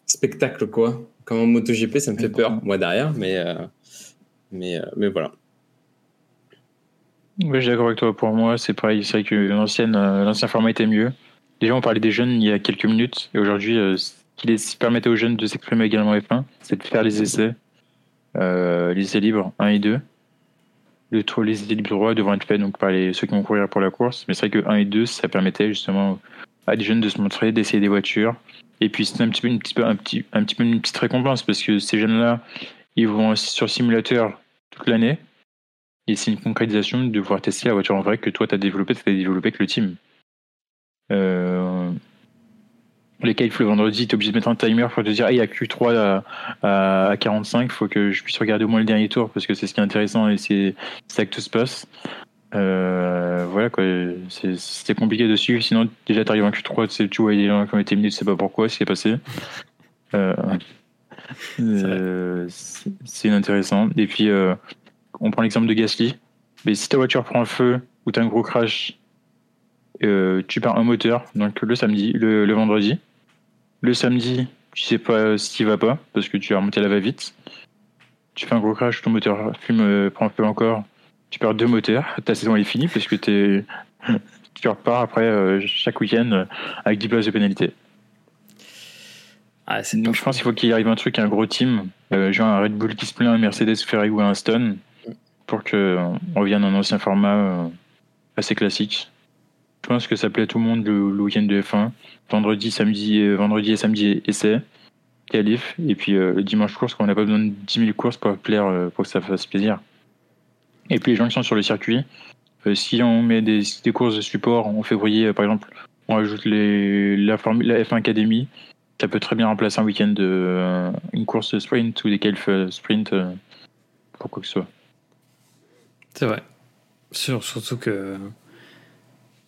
spectacle, quoi. Comme en MotoGP, ça me fait peur, moi derrière, mais, euh, mais, euh, mais voilà. Oui, je suis d'accord avec toi. Pour moi, c'est pareil. C'est vrai que l'ancien format était mieux. Déjà, on parlait des jeunes il y a quelques minutes, et aujourd'hui, ce qui permettait aux jeunes de s'exprimer également F1, c'est de faire les essais, les essais libres 1 et 2 le, les idées droit devront être faits donc, par les, ceux qui vont courir pour la course. Mais c'est vrai que 1 et 2, ça permettait justement à des jeunes de se montrer, d'essayer des voitures. Et puis c'est un petit peu une, petit peu, un petit, un petit peu une petite récompense parce que ces jeunes-là, ils vont sur simulateur toute l'année. Et c'est une concrétisation de pouvoir tester la voiture en vrai que toi, tu as développé, tu as développé avec le team. Euh, les qualifs le vendredi, tu es obligé de mettre un timer pour te dire il y a Q3 à, à 45, il faut que je puisse regarder au moins le dernier tour parce que c'est ce qui est intéressant et c'est ça que tout se passe. Euh, voilà quoi, c'était compliqué de suivre. Sinon, déjà, tu arrives en Q3, tu, sais, tu vois, les gens qui ont été minés, tu sais pas pourquoi, ce qui est passé. Euh, euh, c'est inintéressant. Et puis, on prend l'exemple de Gasly. Mais si ta voiture prend le feu ou tu as un gros crash, tu perds un moteur, donc le samedi, le vendredi. Le samedi, tu sais pas ce qui va pas parce que tu as remonté la va-vite. Tu fais un gros crash, ton moteur fume, euh, prend un peu encore. Tu perds deux moteurs. Ta saison est finie parce que tu repars après euh, chaque week-end euh, avec 10 places de pénalité. Ah, Donc je pense qu'il faut qu'il arrive un truc, un gros team, genre un Red Bull qui se plaint, un Mercedes, Ferrari ou un Stone, pour qu'on revienne à un ancien format assez classique. Je pense que ça plaît à tout le monde le, week-end de F1. Vendredi, samedi, euh, vendredi et samedi essai, qualif. Et puis euh, dimanche course, on n'a pas besoin de 10 000 courses pour plaire, euh, pour que ça fasse plaisir. Et puis les gens qui sont sur le circuit, si on met des, courses de support en février, par exemple, on ajoute les, la, la F1 Academy, ça peut très bien remplacer un week-end une course sprint ou des qualifs sprint pour quoi que ce soit. C'est vrai. surtout que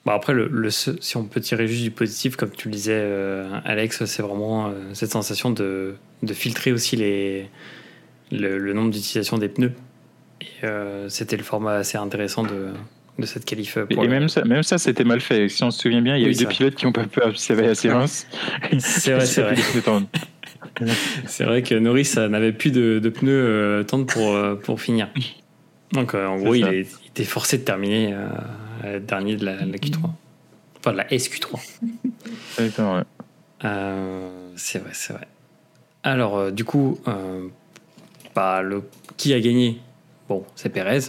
Bon après, le, si on peut tirer juste du positif, comme tu le disais, euh, Alex, c'est vraiment euh, cette sensation de, de, filtrer aussi les, le, nombre d'utilisations des pneus. Et euh, c'était le format assez intéressant de, de cette qualif. et même ça, même ça, c'était mal fait. Si on se souvient bien, il y a eu deux pilotes qui ont pas pu observer la séance. C'est vrai, c'est vrai. c'est vrai que Norris n'avait plus de, de pneus tendres pour, pour finir. Donc en gros, il, il, était forcé de terminer euh, dernier de la, Q3. Enfin, de la SQ3. Euh, c'est vrai, c'est vrai. Alors, euh, du coup, bah, le, qui a gagné? Bon, c'est Pérez,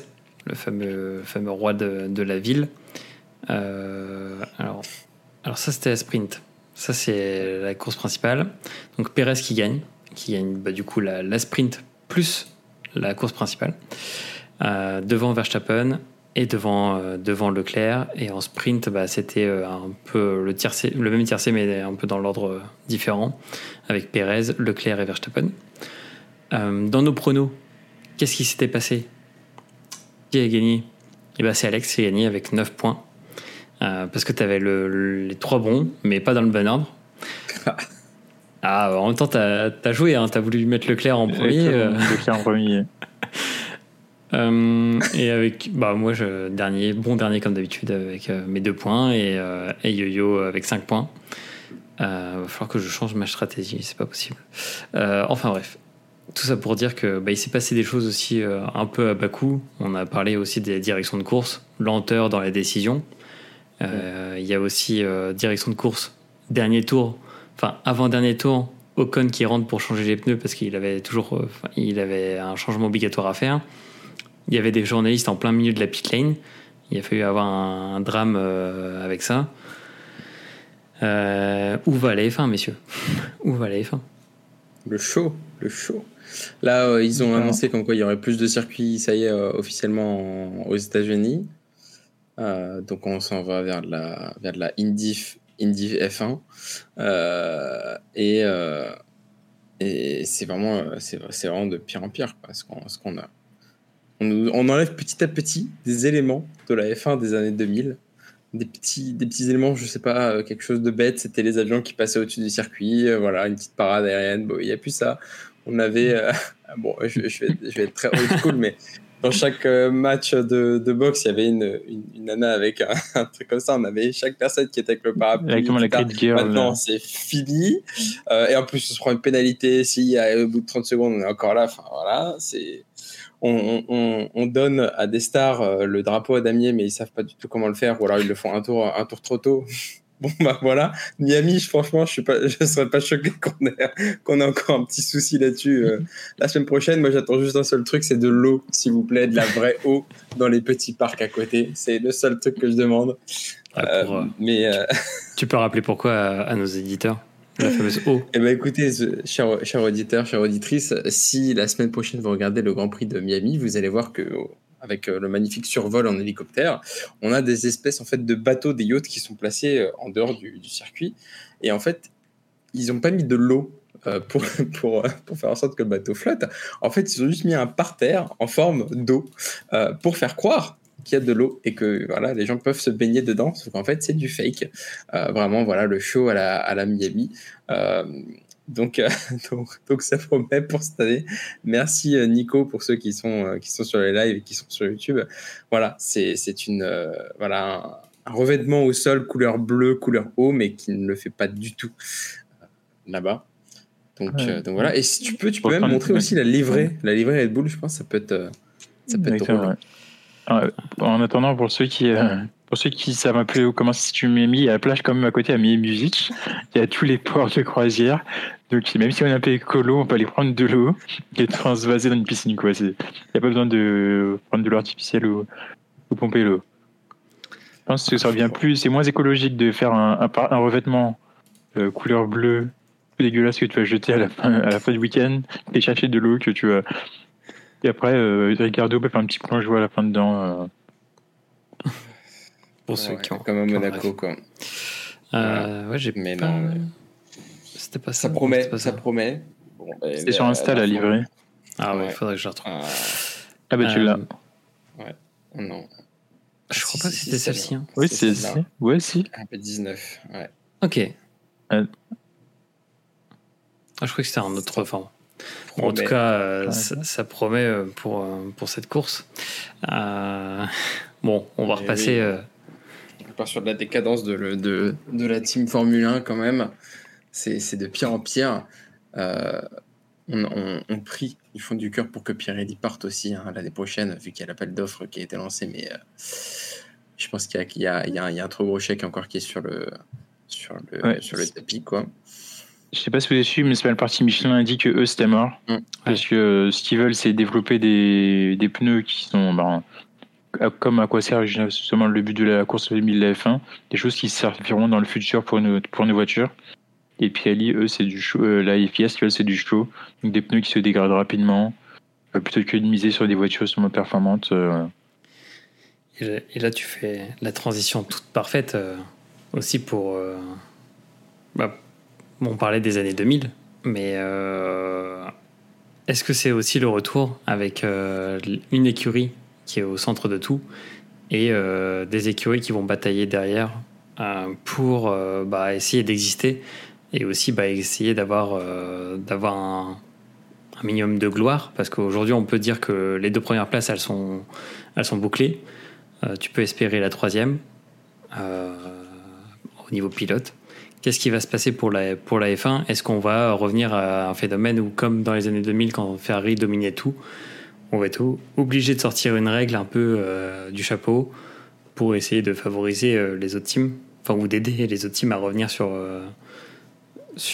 le fameux, fameux roi de, de la ville. alors, alors, ça, c'était la sprint. Ça, c'est la course principale. Donc, Pérez qui gagne, qui gagne bah, du coup la, la, sprint plus la course principale. Devant Verstappen, et devant, euh, devant Leclerc. Et en sprint, bah, c'était euh, un peu le, tiercé, le même tiercé, mais un peu dans l'ordre euh, différent, avec Pérez, Leclerc et Verstappen. dans nos pronos, qu'est-ce qui s'était passé? Qui a gagné? Et bah, C'est Alex qui a gagné avec 9 points. parce que tu avais le, les trois bons, mais pas dans le bon ordre. Ah, en même temps, t'as as joué, hein, t'as voulu mettre Leclerc en premier. Euh. Leclerc en premier. Euh, et avec, bah, moi, je, dernier, bon dernier comme d'habitude avec euh, mes deux points et, et Yo-Yo avec 5 points. Il va falloir que je change ma stratégie, c'est pas possible. enfin bref, tout ça pour dire que bah, il s'est passé des choses aussi un peu à bas coût. On a parlé aussi des directions de course, lenteur dans les décisions. Il y a aussi direction de course, dernier tour, enfin avant-dernier tour, Ocon qui rentre pour changer les pneus parce qu'il avait toujours euh, il avait un changement obligatoire à faire. Il y avait des journalistes en plein milieu de la pit lane. Il a fallu avoir un, drame euh, avec ça. Euh, où va la F1, messieurs? Où va la F1 Le show, le show. Là, ils ont annoncé comme quoi il y aurait plus de circuits, ça y est, officiellement aux États-Unis. donc on s'en va vers la, vers de la Indy Indy F1. Euh, et euh, et c'est vraiment, c'est, vraiment de pire en pire quoi, ce, qu'on, ce qu'on a. On, on, enlève petit à petit des éléments de la F1 des années 2000. Des petits, des petits éléments, je sais pas, euh, quelque chose de bête, c'était les avions qui passaient au-dessus du circuit, voilà, une petite parade aérienne, bon, il n'y a plus ça. On avait, bon, je, je, vais, je vais être très old school, mais dans chaque euh, match de, de, boxe, il y avait une, une, nana avec un, truc comme ça. On avait chaque personne qui était avec le parapluie. Exactement, la Maintenant, c'est fini. Euh, et en plus, on se prend une pénalité. Si au bout de 30 secondes, on est encore là. Enfin, voilà, c'est. On, on, on, donne à des stars euh, le drapeau à damier, mais ils savent pas du tout comment le faire, ou alors ils le font un tour, un tour trop tôt. Bon, bah voilà. Miami, franchement, je suis pas, je serais pas choqué qu'on ait, qu'on ait encore un petit souci là-dessus. Euh, la semaine prochaine, moi, j'attends juste un seul truc, c'est de l'eau, s'il vous plaît, de la vraie eau dans les petits parcs à côté. C'est le seul truc que je demande. Euh, euh, mais tu, peux rappeler pourquoi à, nos éditeurs? La fameuse eau. Eh ben écoutez, cher, cher auditeur, chère auditrice, si la semaine prochaine vous regardez le Grand Prix de Miami, vous allez voir que avec euh, le magnifique survol en hélicoptère, on a des espèces en fait de bateaux, des yachts qui sont placés euh, en dehors du, circuit. Et en fait, ils n'ont pas mis de l'eau euh, pour, pour, pour, faire en sorte que le bateau flotte. En fait, ils ont juste mis un parterre en forme d'eau pour faire croire qu'il y a de l'eau et que voilà, les gens peuvent se baigner dedans. Sauf qu'en fait, c'est du fake. vraiment, voilà, le show à la, à la Miami. Donc, euh, donc, donc, ça promet pour cette année. Merci euh, Nico pour ceux qui sont, euh, qui sont sur les lives et qui sont sur YouTube. Voilà, c'est une voilà un, revêtement au sol couleur bleu, couleur eau, mais qui ne le fait pas du tout là-bas. Donc, donc voilà. Et si tu peux, tu peux même montrer aussi la livrée, la livrée Red Bull. Je pense que ça peut être ça peut être drôle. En attendant, pour ceux qui pour ceux qui savent un peu comment situe Miami, il y a la plage quand même à côté à Miami Music. Il y a tous les ports de croisière. Donc même si on est un peu écolo, on peut aller prendre de l'eau et se vaser dans une piscine. Il n'y a pas besoin de prendre de l'eau artificielle ou, pomper l'eau. Je pense que ça revient plus, c'est moins écologique de faire un, un, revêtement euh, couleur bleue dégueulasse que tu vas jeter à la fin, à la fin du week-end et chercher de l'eau que tu vas. Et après, euh, Ricardo peut faire un petit plongeon à la fin dedans. Euh, pour ceux qui ont. Comme à Monaco, quoi. Euh, ouais, j'ai Mais pas... non. C'était pas ça. Ça promet, ça. promet. Bon, C'était sur Insta, la livrée. Ah ouais, il faudrait que je la retrouve. Ah, ah bah tu l'as. Ouais, non. Je crois pas que c'était celle-ci. Hein. Oui, c'est celle-ci. Ouais, si. Un peu 19, ouais. Ok. Ah, je crois que c'était un autre format. En tout cas, euh, ça, ça, promet euh, pour, pour cette course. Euh, bon, on va eh repasser. Oui part sur de la décadence de, de, de, la team Formule 1 quand même. C'est de pire en pire. Euh, on, on, prie du fond du cœur pour que Pirelli parte aussi hein, l'année prochaine, vu qu'il y a l'appel d'offres qui a été lancé. Mais euh, je pense qu'il y, y, y, a un trop gros chèque encore qui est sur le, sur le, sur le tapis. Quoi. Je sais pas si vous avez su, mais c'est le parti Michelin a dit que eux c'était mort. Mm. Parce que euh, ce qu'ils veulent, c'est développer des, des, pneus qui sont. Ben, comme à quoi sert justement le but de la course 2000 la F1, des choses qui serviront dans le futur pour nos, pour nos voitures. Et puis Ali, eux, c'est du show, euh, la FIS, c'est du show, donc des pneus qui se dégradent rapidement, euh, plutôt que de miser sur des voitures moins performantes. Euh. Et, là, tu fais la transition toute parfaite aussi pour. Bah, on parlait des années 2000, mais est-ce que c'est aussi le retour avec une écurie qui est au centre de tout, et euh, des écuries qui vont batailler derrière euh, pour euh, bah, essayer d'exister et aussi bah, essayer d'avoir un, minimum de gloire? Parce qu'aujourd'hui on peut dire que les deux premières places elles elles sont bouclées. tu peux espérer la troisième au niveau pilote. Qu'est-ce qui va se passer pour la, pour la F1 Est-ce qu'on va revenir à un phénomène où, comme dans les années 2000, quand Ferrari dominait tout, on va être obligé de sortir une règle un peu euh, du chapeau pour essayer de favoriser euh, les autres teams, enfin, ou d'aider les autres teams à revenir sur, euh,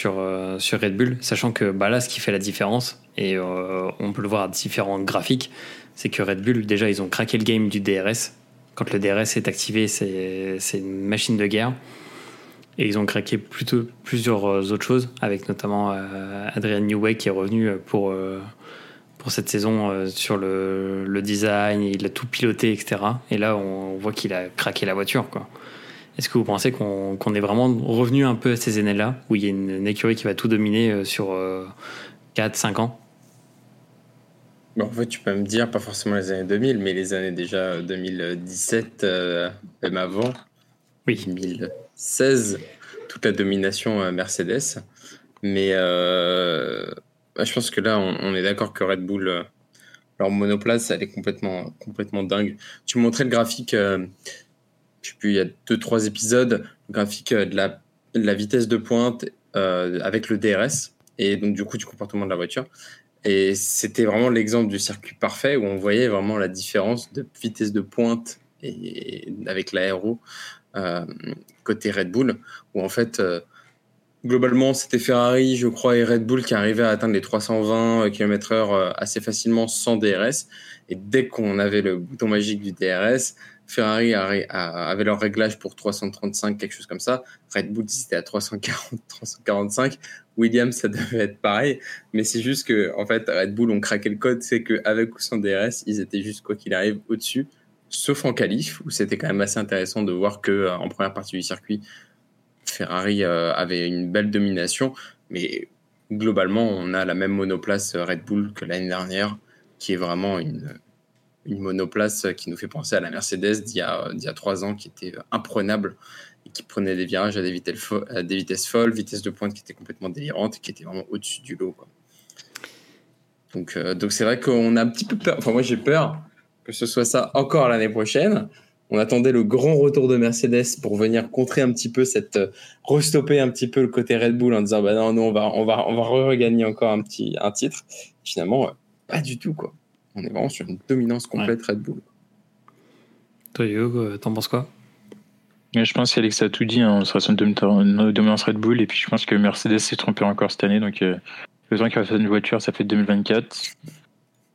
Red Bull, sachant que bah, là, ce qui fait la différence, et on peut le voir à différents graphiques, c'est que Red Bull, déjà, ils ont craqué le game du DRS. Quand le DRS est activé, c'est une machine de guerre. Et ils ont craqué plutôt plusieurs euh, autres choses, avec notamment euh, Adrian Newey qui est revenu euh, pour, pour cette saison sur le, le, design, il a tout piloté, etc. Et là, on voit qu'il a craqué la voiture. Quoi. Est-ce que vous pensez qu'on est vraiment revenu un peu à ces années-là, où il y a une, écurie qui va tout dominer sur 4-5 ans? Bon, en fait, tu peux me dire, pas forcément les années 2000, mais les années déjà 2017, même avant. Oui. 2016, toute la domination euh, Mercedes. Mais euh, bah, je pense que là, on, est d'accord que Red Bull, euh, leur monoplace, elle est complètement, complètement dingue. Tu montrais le graphique, je sais plus, il y a deux, trois épisodes, le graphique de la, la vitesse de pointe avec le DRS et donc du coup du comportement de la voiture. Et c'était vraiment l'exemple du circuit parfait où on voyait vraiment la différence de vitesse de pointe avec l'aéro euh, côté Red Bull, où en fait, euh, globalement, c'était Ferrari, je crois, et Red Bull qui arrivaient à atteindre les 320 km/h assez facilement sans DRS. Et dès qu'on avait le bouton magique du DRS, Ferrari avait leur réglage pour 335, quelque chose comme ça. Red Bull, c'était à 340, 345. Williams, ça devait être pareil. Mais c'est juste que, en fait, Red Bull ont craqué le code. C'est qu'avec ou sans DRS, ils étaient juste, quoi qu'il arrive, au-dessus sauf en qualif, où c'était quand même assez intéressant de voir que euh, en première partie du circuit, Ferrari euh, avait une belle domination, mais globalement, on a la même monoplace euh, Red Bull que l'année dernière, qui est vraiment une, une monoplace qui nous fait penser à la Mercedes d'il y, a, trois ans, qui était imprenable et qui prenait des virages à des vitesses, à des vitesses folles, vitesse de pointe qui était complètement délirante, qui était vraiment au-dessus du lot. Donc, donc c'est vrai qu'on a un petit peu peur. Enfin, moi, j'ai peur que ce soit ça encore l'année prochaine. On attendait le grand retour de Mercedes pour venir contrer un petit peu cette, euh, restopper un petit peu le côté Red Bull en disant bah non, nous on va, on va, on va regagner encore un petit, un titre. Finalement, pas du tout quoi. On est vraiment sur une dominance complète Red Bull. Toi, Hugo, euh, t'en penses quoi? Je pense qu'Alex a tout dit, hein. on sera sur une dominance Red Bull, et puis je pense que Mercedes s'est trompé encore cette année, donc euh, besoin qu'il fasse une voiture, ça fait 2024.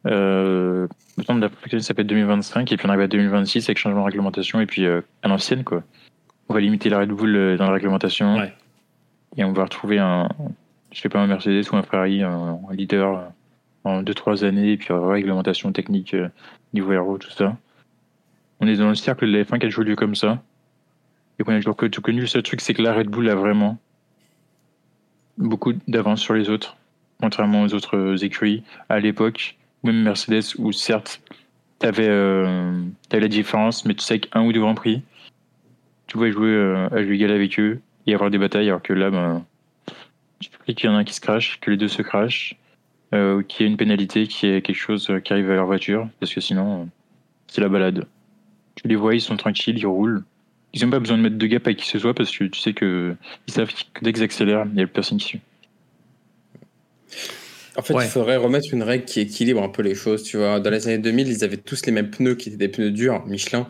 Euh, le temps de la ça peut être 2025, et puis on arrive à 2026 avec changement de réglementation, et puis euh, à l'ancienne, quoi. On va limiter la Red Bull euh, dans la réglementation, et on va retrouver un, je sais pas, un Mercedes ou un Ferrari, un, leader en 2-3 années, et puis réglementation technique, niveau aéro, tout ça. On est dans le cercle de la F1 qui a toujours lieu comme ça, et qu'on a toujours tout connu. Le seul truc, c'est que la Red Bull a vraiment beaucoup d'avance sur les autres, contrairement aux autres écuries à l'époque même Mercedes, où certes, tu avais, euh, la différence, mais tu sais qu'un ou deux grands prix, tu pouvais jouer euh, à jouer égal avec eux et avoir des batailles, alors que là, ben, tu peux qu'il y en a un qui se crache, que les deux se crachent, euh, qu'il y ait une pénalité, qu'il y ait quelque chose qui arrive à leur voiture, parce que sinon, c'est la balade. Tu les vois, ils sont tranquilles, ils roulent. Ils n'ont pas besoin de mettre de gap avec qui ce soit, parce que tu sais que ils savent que dès qu'ils accélèrent, il n'y a personne qui suit. En fait, il faudrait remettre une règle qui équilibre un peu les choses. Tu vois, dans les années 2000, ils avaient tous les mêmes pneus qui étaient des pneus durs, Michelin.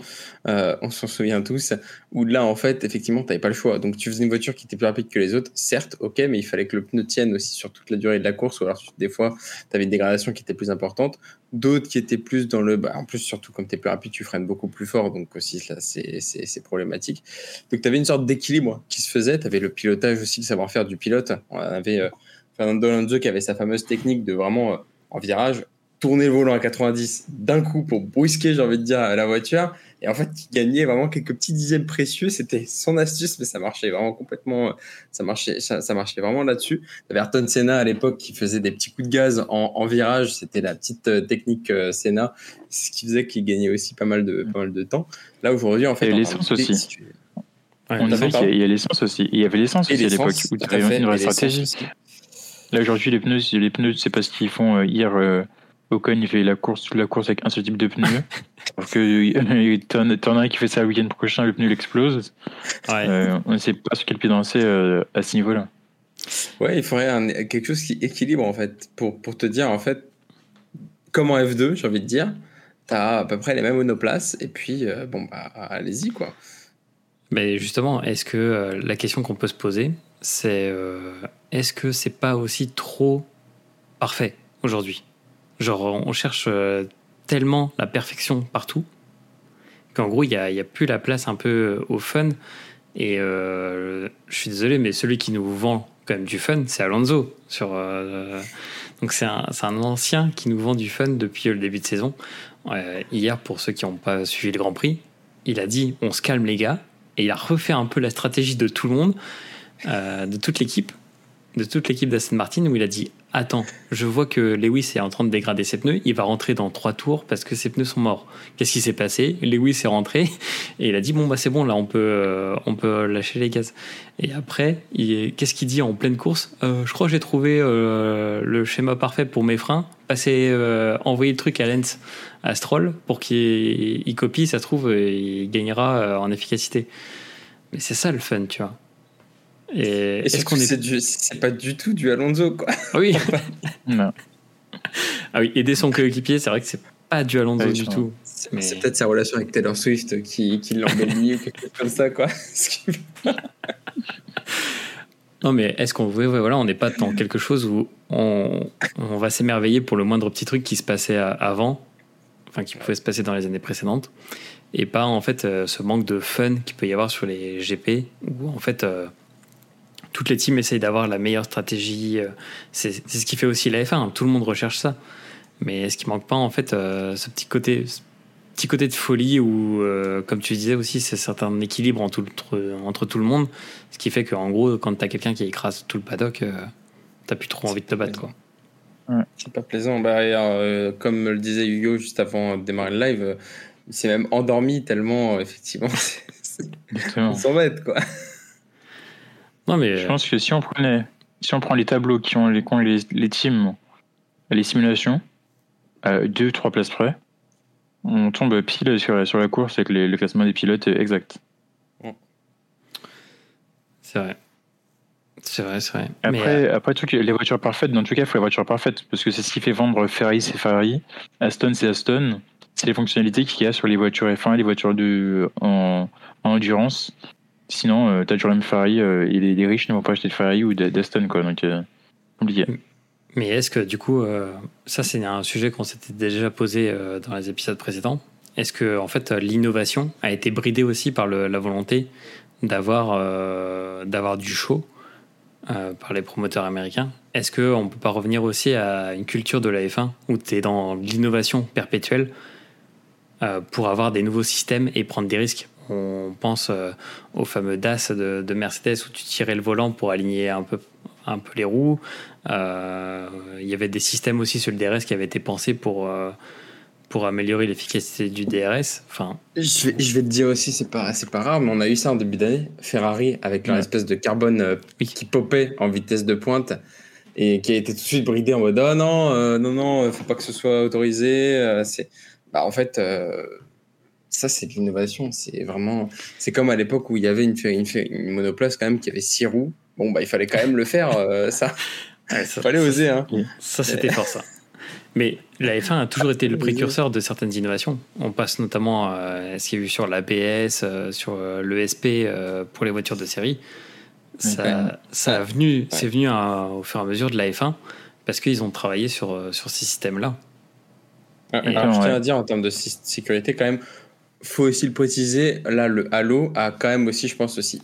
Euh, on s'en souvient tous. Où là, en fait, effectivement, tu n'avais pas le choix. Donc, tu faisais une voiture qui était plus rapide que les autres, certes, ok, mais il fallait que le pneu tienne aussi sur toute la durée de la course. Ou alors, des fois, tu avais une dégradation qui était plus importante. D'autres qui étaient plus dans le. Bah, en plus, surtout comme tu es plus rapide, tu freines beaucoup plus fort. Donc, aussi, là, c'est problématique. Donc, tu avais une sorte d'équilibre qui se faisait. Tu avais le pilotage aussi, le savoir-faire du pilote. On avait. Euh, Fernando Alonso qui avait sa fameuse technique de vraiment, euh, en virage, tourner le volant à 90 d'un coup pour brusquer, j'ai envie de dire, la voiture. Et en fait, il gagnait vraiment quelques petits dixièmes précieux. C'était son astuce, mais ça marchait vraiment complètement. Ça marchait, ça, marchait vraiment là-dessus. Il y avait Ayrton Senna à l'époque qui faisait des petits coups de gaz en, virage. C'était la petite euh, technique euh, Senna, ce qui faisait qu'il gagnait aussi pas mal de, pas mal de temps. Là aujourd'hui, en fait, l'essence aussi. on qu'il y a, l'essence aussi. Il y avait l'essence aussi à l'époque où tu avais une vraie stratégie. Là aujourd'hui les pneus, les pneus, c'est parce qu'ils font euh, hier. Euh, Ocon il fait la course, la course avec un seul type de pneu. Parce que t'en as un qui fait ça le week-end prochain, le pneu il explose. Euh, on ne sait pas sur quel pied danser à ce niveau-là. Ouais, il faudrait quelque chose qui équilibre en fait, pour, pour te dire en fait, comme en F2, j'ai envie de dire, t'as à peu près les mêmes monoplaces et puis bon bah allez-y quoi. Mais justement, est-ce que euh, la question qu'on peut se poser, c'est euh, est-ce que c'est pas aussi trop parfait aujourd'hui? Genre, on cherche euh, tellement la perfection partout qu'en gros, il n'y a, plus la place un peu au fun. Et je suis désolé, mais celui qui nous vend quand même du fun, c'est Alonso. Donc, c'est un, ancien qui nous vend du fun depuis le début de saison. hier, pour ceux qui n'ont pas suivi le Grand Prix, il a dit on se calme, les gars et il a refait un peu la stratégie de tout le monde, euh, de toute l'équipe, de toute l'équipe d'Aston Martin, où il a dit Attends, je vois que Lewis est en train de dégrader ses pneus, il va rentrer dans trois tours parce que ses pneus sont morts. Qu'est-ce qui s'est passé? Lewis est rentré et il a dit Bon, bah c'est bon, là, on peut, euh, on peut lâcher les gaz. Et après, qu'est-ce qu'il dit en pleine course? Euh, Je crois que j'ai trouvé le schéma parfait pour mes freins. Passer, envoyer le truc à Lens à Stroll pour qu'il copie, ça se trouve, il gagnera en efficacité. Mais c'est ça le fun, tu vois. Et, est-ce qu'on est... C'est pas du tout du Alonso, quoi. Ah oui. non. Ah oui, aider son coéquipier, c'est vrai que c'est pas du Alonso du tout. C'est peut-être sa relation avec Taylor Swift qui, qui l'embellit ou quelque chose comme ça, quoi. non, mais est-ce qu'on voilà, on n'est pas dans quelque chose où on, on va s'émerveiller pour le moindre petit truc qui se passait avant, enfin qui pouvait se passer dans les années précédentes, et pas en fait euh, ce manque de fun qu'il peut y avoir sur les GP, où en fait euh, toutes les teams essayent d'avoir la meilleure stratégie. Euh, c'est ce qui fait aussi la F1. Hein. Tout le monde recherche ça. Mais est-ce qu'il manque pas en fait euh, ce petit côté, petit côté de folie où, euh, comme tu disais aussi, c'est certain équilibre entre, entre, tout le monde, ce qui fait qu'en gros, quand tu as quelqu'un qui écrase tout le paddock, tu t'as plus trop envie de te battre quoi. C'est pas plaisant. Bah, comme le disait Hugo juste avant de démarrer le live, c'est même endormi tellement effectivement. on s'en quoi. Mais... Je pense que si on, prenait, si on prend les tableaux qui ont les, les, les teams, les simulations, à 2-3 places près, on tombe pile sur, sur la course avec le classement des pilotes exact. C'est vrai. C'est vrai, c'est vrai. Après, euh, après tout, les voitures parfaites, dans tout cas, il faut les voitures parfaites, parce que c'est ce qui fait vendre Ferrari, c'est Ferrari, Aston, c'est Aston. C'est les fonctionnalités qu'il y a sur les voitures F1 et les voitures de, en, en endurance. Sinon, euh, t'as même Ferrari euh, et les, riches ne vont pas acheter de Ferrari ou d'Aston, quoi. Donc, euh. Mais est-ce que, du coup, ça, c'est un sujet qu'on s'était déjà posé dans les épisodes précédents. Est-ce que, en fait, l'innovation a été bridée aussi par la volonté d'avoir d'avoir du show par les promoteurs américains? Est-ce qu'on ne peut pas revenir aussi à une culture de la F1 où tu es dans l'innovation perpétuelle pour avoir des nouveaux systèmes et prendre des risques? On pense euh, au fameux DAS de, Mercedes où tu tirais le volant pour aligner un peu, un peu les roues. Euh, il y avait des systèmes aussi sur le DRS qui avaient été pensés pour, euh, pour améliorer l'efficacité du DRS. Enfin, je, vais, je vais te dire aussi, c'est pas, pas rare, mais on a eu ça en début d'année. Ferrari avec leur espèce de carbone qui popait en vitesse de pointe et qui a été tout de suite bridé en mode oh non, non, non, faut pas que ce soit autorisé. bah, en fait ça, c'est de l'innovation. C'est vraiment. C'est comme à l'époque où il y avait une, une, monoplace quand même qui avait six roues. Bon, bah, il fallait quand même le faire, euh, ça. Il fallait oser. Hein. Ça, c'était fort, ça. Mais la F1 a toujours été le précurseur de certaines innovations. On passe notamment à ce qu'il y a eu sur l'ABS, euh, sur euh, l'ESP pour les voitures de série. Ça, ça a venu, c'est venu au fur et à mesure de la F1 parce qu'ils ont travaillé sur, sur ces systèmes-là. je tiens à dire en termes de sécurité, quand même, faut aussi le préciser, là, le Halo a quand même aussi, je pense aussi,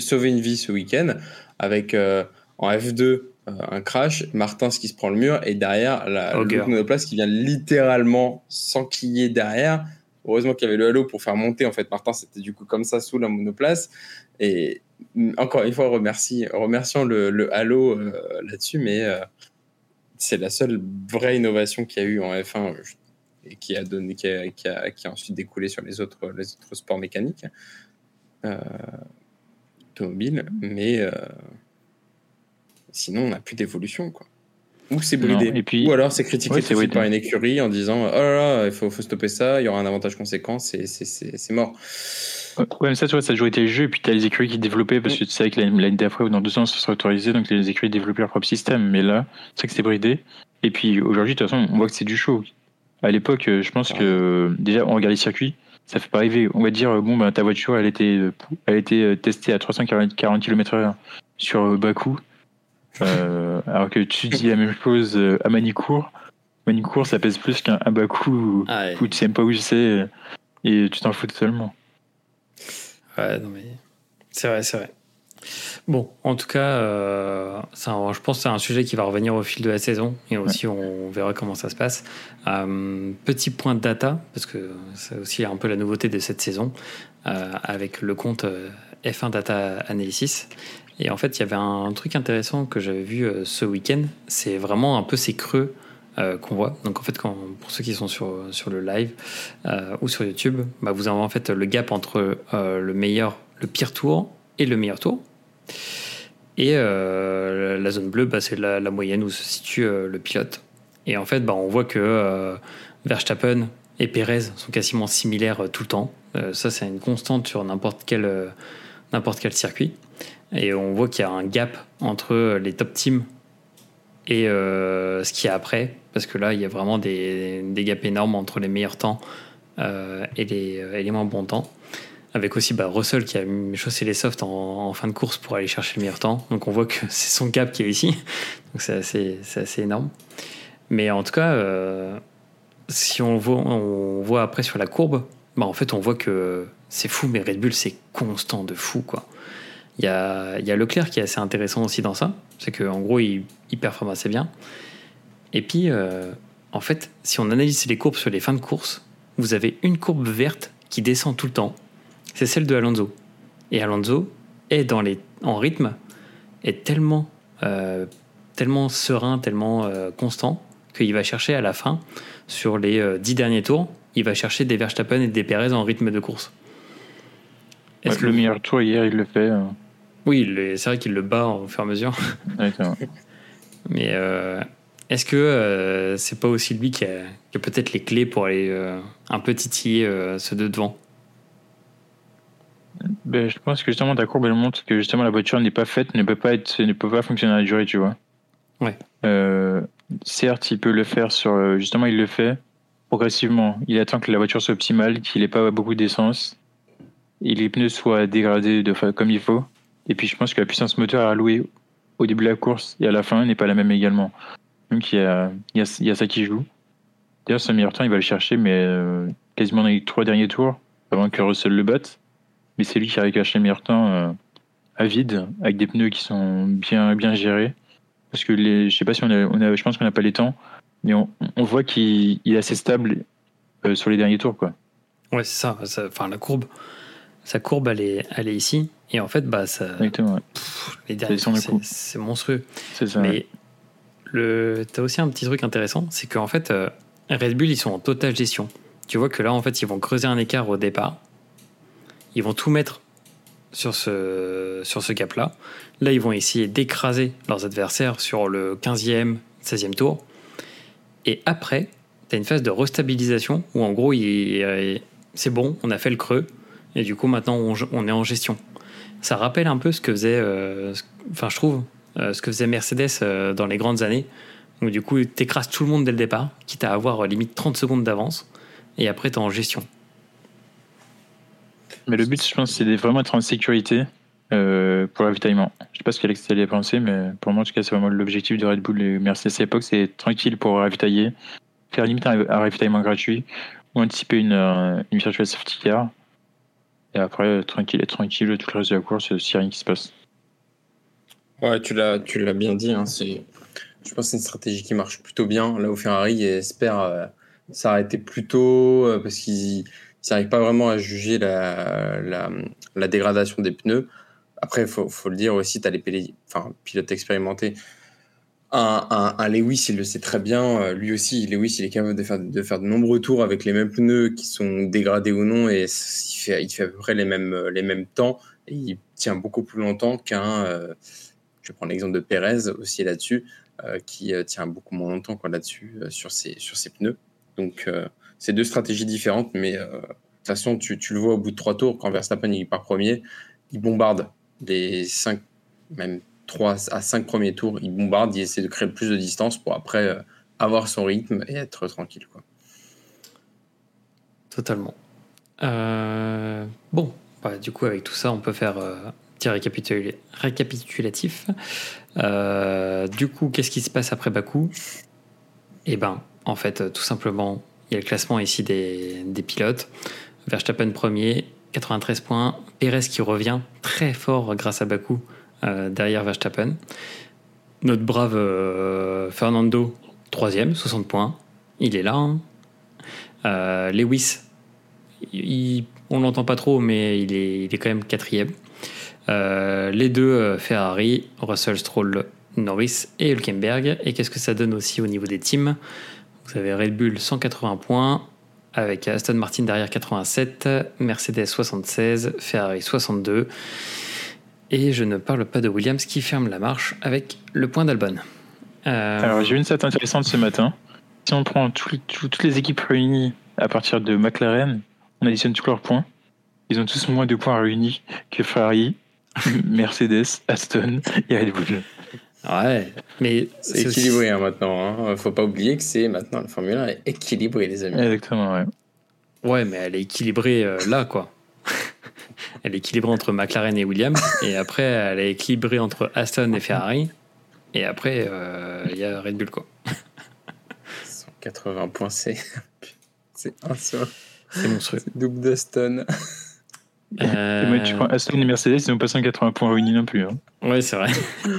sauvé une vie ce week-end avec euh, en F2 euh, un crash, Martin qui se prend le mur et derrière la monoplace qui vient littéralement s'enquiller derrière. Heureusement qu'il y avait le Halo pour faire monter en fait. Martin c'était du coup comme ça sous la monoplace et mm, encore une fois remercie, remercions le, le Halo euh, là-dessus, mais c'est la seule vraie innovation qu'il y a eu en F1 et qui a, donné, qui a, qui a, qui a ensuite découlé sur les autres, les autres sports mécaniques. Euh, automobile, mais euh, sinon on n'a plus d'évolution quoi. Ou c'est bridé, et puis, ou alors c'est critiqué par une écurie en disant oh là là, il faut, faut stopper ça, il y aura un avantage conséquent, c'est mort. Ouais, mais ça, tu vois, ça a toujours été le jeu. Et puis, tu as les écuries qui développaient, parce que tu sais que l'année d'après ou dans deux ans, ça sera autorisé. Donc, les écuries développaient leur propre système. Mais là, c'est vrai que c'était bridé. Et puis, aujourd'hui, de toute façon, on voit que c'est du show. À l'époque, je pense que déjà, on regarde les circuits ça fait pas rêver. On va dire, bon, bah, ta voiture, elle était, elle était euh, testée à 340 km/h sur euh, Bakou, euh, alors que tu dis la même chose à Manicourt. Manicourt, ça pèse plus qu'un Bakou ah où tu sais même pas où c'est et tu t'en fous totalement. Ouais, non mais c'est vrai, c'est vrai. Bon, en tout cas, euh, je pense que c'est un sujet qui va revenir au fil de la saison et aussi on verra comment ça se passe. Euh, petit point de data, parce que c'est aussi un peu la nouveauté de cette saison, euh, avec le compte F1 Data Analysis. Et en fait, il y avait un truc intéressant que j'avais vu ce week-end, c'est vraiment un peu ces creux qu'on voit. Donc en fait, quand, pour ceux qui sont sur, sur le live ou sur YouTube, bah, vous avez en fait le gap entre le meilleur, le pire tour et le meilleur tour. Et euh, la zone bleue, bah, c'est la, moyenne où se situe euh, le pilote. Et en fait, bah, on voit que euh, Verstappen et Perez sont quasiment similaires tout le temps. ça, c'est une constante sur n'importe quel, circuit. Et on voit qu'il y a un gap entre les top teams et ce qu'il y a après. Parce que là, il y a vraiment des, des gaps énormes entre les meilleurs temps et, les, et les moins bons temps avec aussi bah, Russell qui a chaussé les softs en, fin de course pour aller chercher le meilleur temps. Donc on voit que c'est son cap qui est ici. Donc c'est assez, énorme. Mais en tout cas, euh, si on voit, après sur la courbe, bah en fait on voit que c'est fou, mais Red Bull c'est constant de fou. quoi. Il y a, Leclerc qui est assez intéressant aussi dans ça. C'est qu'en gros il, il, performe assez bien. Et puis euh, en fait, si on analyse les courbes sur les fins de course, vous avez une courbe verte qui descend tout le temps c'est celle de Alonso. Et Alonso est dans les, en rythme, est tellement, euh, tellement serein, tellement euh, constant, qu'il va chercher à la fin, sur les euh, dix derniers tours, il va chercher des Verstappen et des Perez en rythme de course. Est-ce que le meilleur tour hier, il le fait Oui, c'est vrai qu'il le bat au fur et à mesure. Mais est-ce que c'est pas aussi lui qui a, peut-être les clés pour aller un peu titiller ceux de devant? Ben, je pense que justement ta courbe elle montre que justement la voiture n'est pas faite, ne peut pas être, ne peut pas fonctionner à la durée, tu vois. Ouais. Euh, certes, il peut le faire sur, euh, justement, il le fait progressivement. Il attend que la voiture soit optimale, qu'il n'ait pas beaucoup d'essence, et les pneus soient dégradés de comme il faut. Et puis je pense que la puissance moteur allouée au début de la course et à la fin n'est pas la même également. Donc il y a, il y a, il y a ça qui joue. D'ailleurs, son meilleur temps, il va le chercher, mais euh, quasiment dans les trois derniers tours, avant que Russell le batte mais c'est lui qui arrive à cacher le meilleur temps à vide, avec des pneus qui sont bien, bien gérés. Parce que les, je sais pas si on a, on a je pense qu'on n'a pas les temps, mais on, on voit qu'il est assez stable euh, sur les derniers tours, quoi. Ouais, c'est ça. Enfin, la courbe, sa courbe, elle est, elle est ici. Et en fait, bah, ça. Exactement, les derniers c'est monstrueux. C'est ça. Mais le, t'as aussi un petit truc intéressant, c'est qu'en fait, euh, Red Bull, ils sont en totale gestion. Tu vois que là, en fait, ils vont creuser un écart au départ ils vont tout mettre sur ce, sur ce cap-là. Là, ils vont essayer d'écraser leurs adversaires sur le 15e, 16e tour. Et après, tu as une phase de restabilisation où en gros, c'est bon, on a fait le creux. Et du coup, maintenant, on, est en gestion. Ça rappelle un peu ce que faisait, euh, je trouve, euh, ce que faisait Mercedes euh, dans les grandes années, où du coup, tu écrases tout le monde dès le départ, quitte à avoir limite 30 secondes d'avance, et après, tu es en gestion. Mais le but, je pense, c'est vraiment être en sécurité euh, pour l'avitaillement. Je sais pas ce qu'Alex allait penser, mais pour moi, en tout cas, c'est vraiment l'objectif de Red Bull et Mercedes à l'époque, c'est tranquille pour ravitailler, faire limite un, ravitaillement gratuit ou anticiper une, euh, une virtual safety car. Et après, tranquille, être tranquille tout le reste de la course, s'il n'y a rien qui se passe. Ouais, tu l'as, tu l'as bien dit. Hein, c'est, je pense que c'est une stratégie qui marche plutôt bien. Là où Ferrari espère euh, s'arrêter plus tôt parce qu'ils ils n'arrivent pas vraiment à juger la, la, dégradation des pneus. Après, il faut, le dire aussi, tu as les pilotes expérimentés. Un, Lewis, il le sait très bien. Euh, lui aussi, Lewis, il est capable de faire, de faire de nombreux tours avec les mêmes pneus qui sont dégradés ou non, et il fait, à peu près les mêmes, les mêmes temps. et il tient beaucoup plus longtemps qu'un. je vais prendre l'exemple de Perez aussi là-dessus, qui tient beaucoup moins longtemps là-dessus sur, ses, sur ses pneus. Donc, c'est deux stratégies différentes, mais de toute façon, tu, le vois au bout de trois tours, quand Verstappen il part premier, il bombarde les cinq, même 3 à 5 premiers tours, il bombarde, il essaie de créer plus de distance pour après euh, avoir son rythme et être tranquille. Quoi. Totalement. Euh, bon, bah, du coup, avec tout ça, on peut faire euh, un petit récapitulatif. du coup, qu'est-ce qui se passe après Bakou Eh ben, en fait, tout simplement, il y a le classement ici des, pilotes. Verstappen premier, 93 points. Perez qui revient très fort grâce à Bakou euh, derrière Verstappen. Notre brave euh, Fernando, troisième, 60 points. Il est là. Hein. Euh, Lewis, on l'entend pas trop, mais il est, il est quand même quatrième. les deux Ferrari, Russell Stroll, Norris et Hülkenberg. Et qu'est-ce que ça donne aussi au niveau des teams? Vous avez Red Bull 180 points, avec Aston Martin derrière 87, Mercedes 76, Ferrari 62. Et je ne parle pas de Williams qui ferme la marche avec le point d'Albon. Euh, Alors j'ai une stat intéressante ce matin. Si on prend toutes les équipes réunies à partir de McLaren, on additionne tous leurs points. Ils ont tous moins de points réunis que Ferrari, Mercedes, Aston et Red Bull. Ouais, mais c'est équilibré hein, maintenant. Hein. Faut pas oublier que c'est maintenant la Formule 1 est équilibrée, les amis. Exactement, ouais. Ouais, mais elle est équilibrée euh, là, quoi. elle est équilibrée entre McLaren et Williams, et après, elle est équilibrée entre Aston et Ferrari, et après, euh, il y a Red Bull, quoi. 180 points, c'est. C'est un seul. C'est monstrueux. Double d'Aston. Euh... tu prends Aston et Mercedes, ils n'ont pas 180 points réunis non plus. Hein. Ouais, c'est vrai.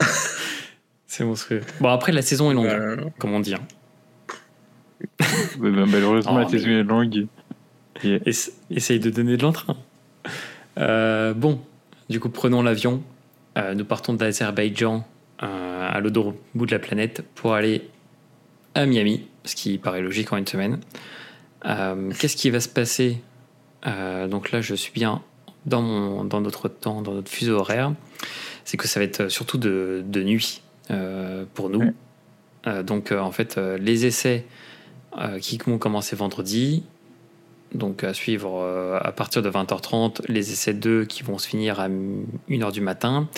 c'est monstrueux. Bon, après, la saison est longue, bah, comme on dit. Hein. Bah, malheureusement, oh, la saison est longue. Essaye de donner de l'entrain. Euh, bon, du coup, prenons l'avion. Euh, nous partons d'Azerbaïdjan euh, à l'autre bout de la planète pour aller à Miami, ce qui paraît logique en une semaine. Qu'est-ce qui va se passer? Donc là, je suis bien dans, mon, dans notre temps, dans notre fuseau horaire. C'est que ça va être surtout de, de nuit pour nous. donc en fait, les essais qui vont commencer vendredi, donc à suivre euh, à partir de 20h30 les essais 2 qui vont se finir à 1h du matin.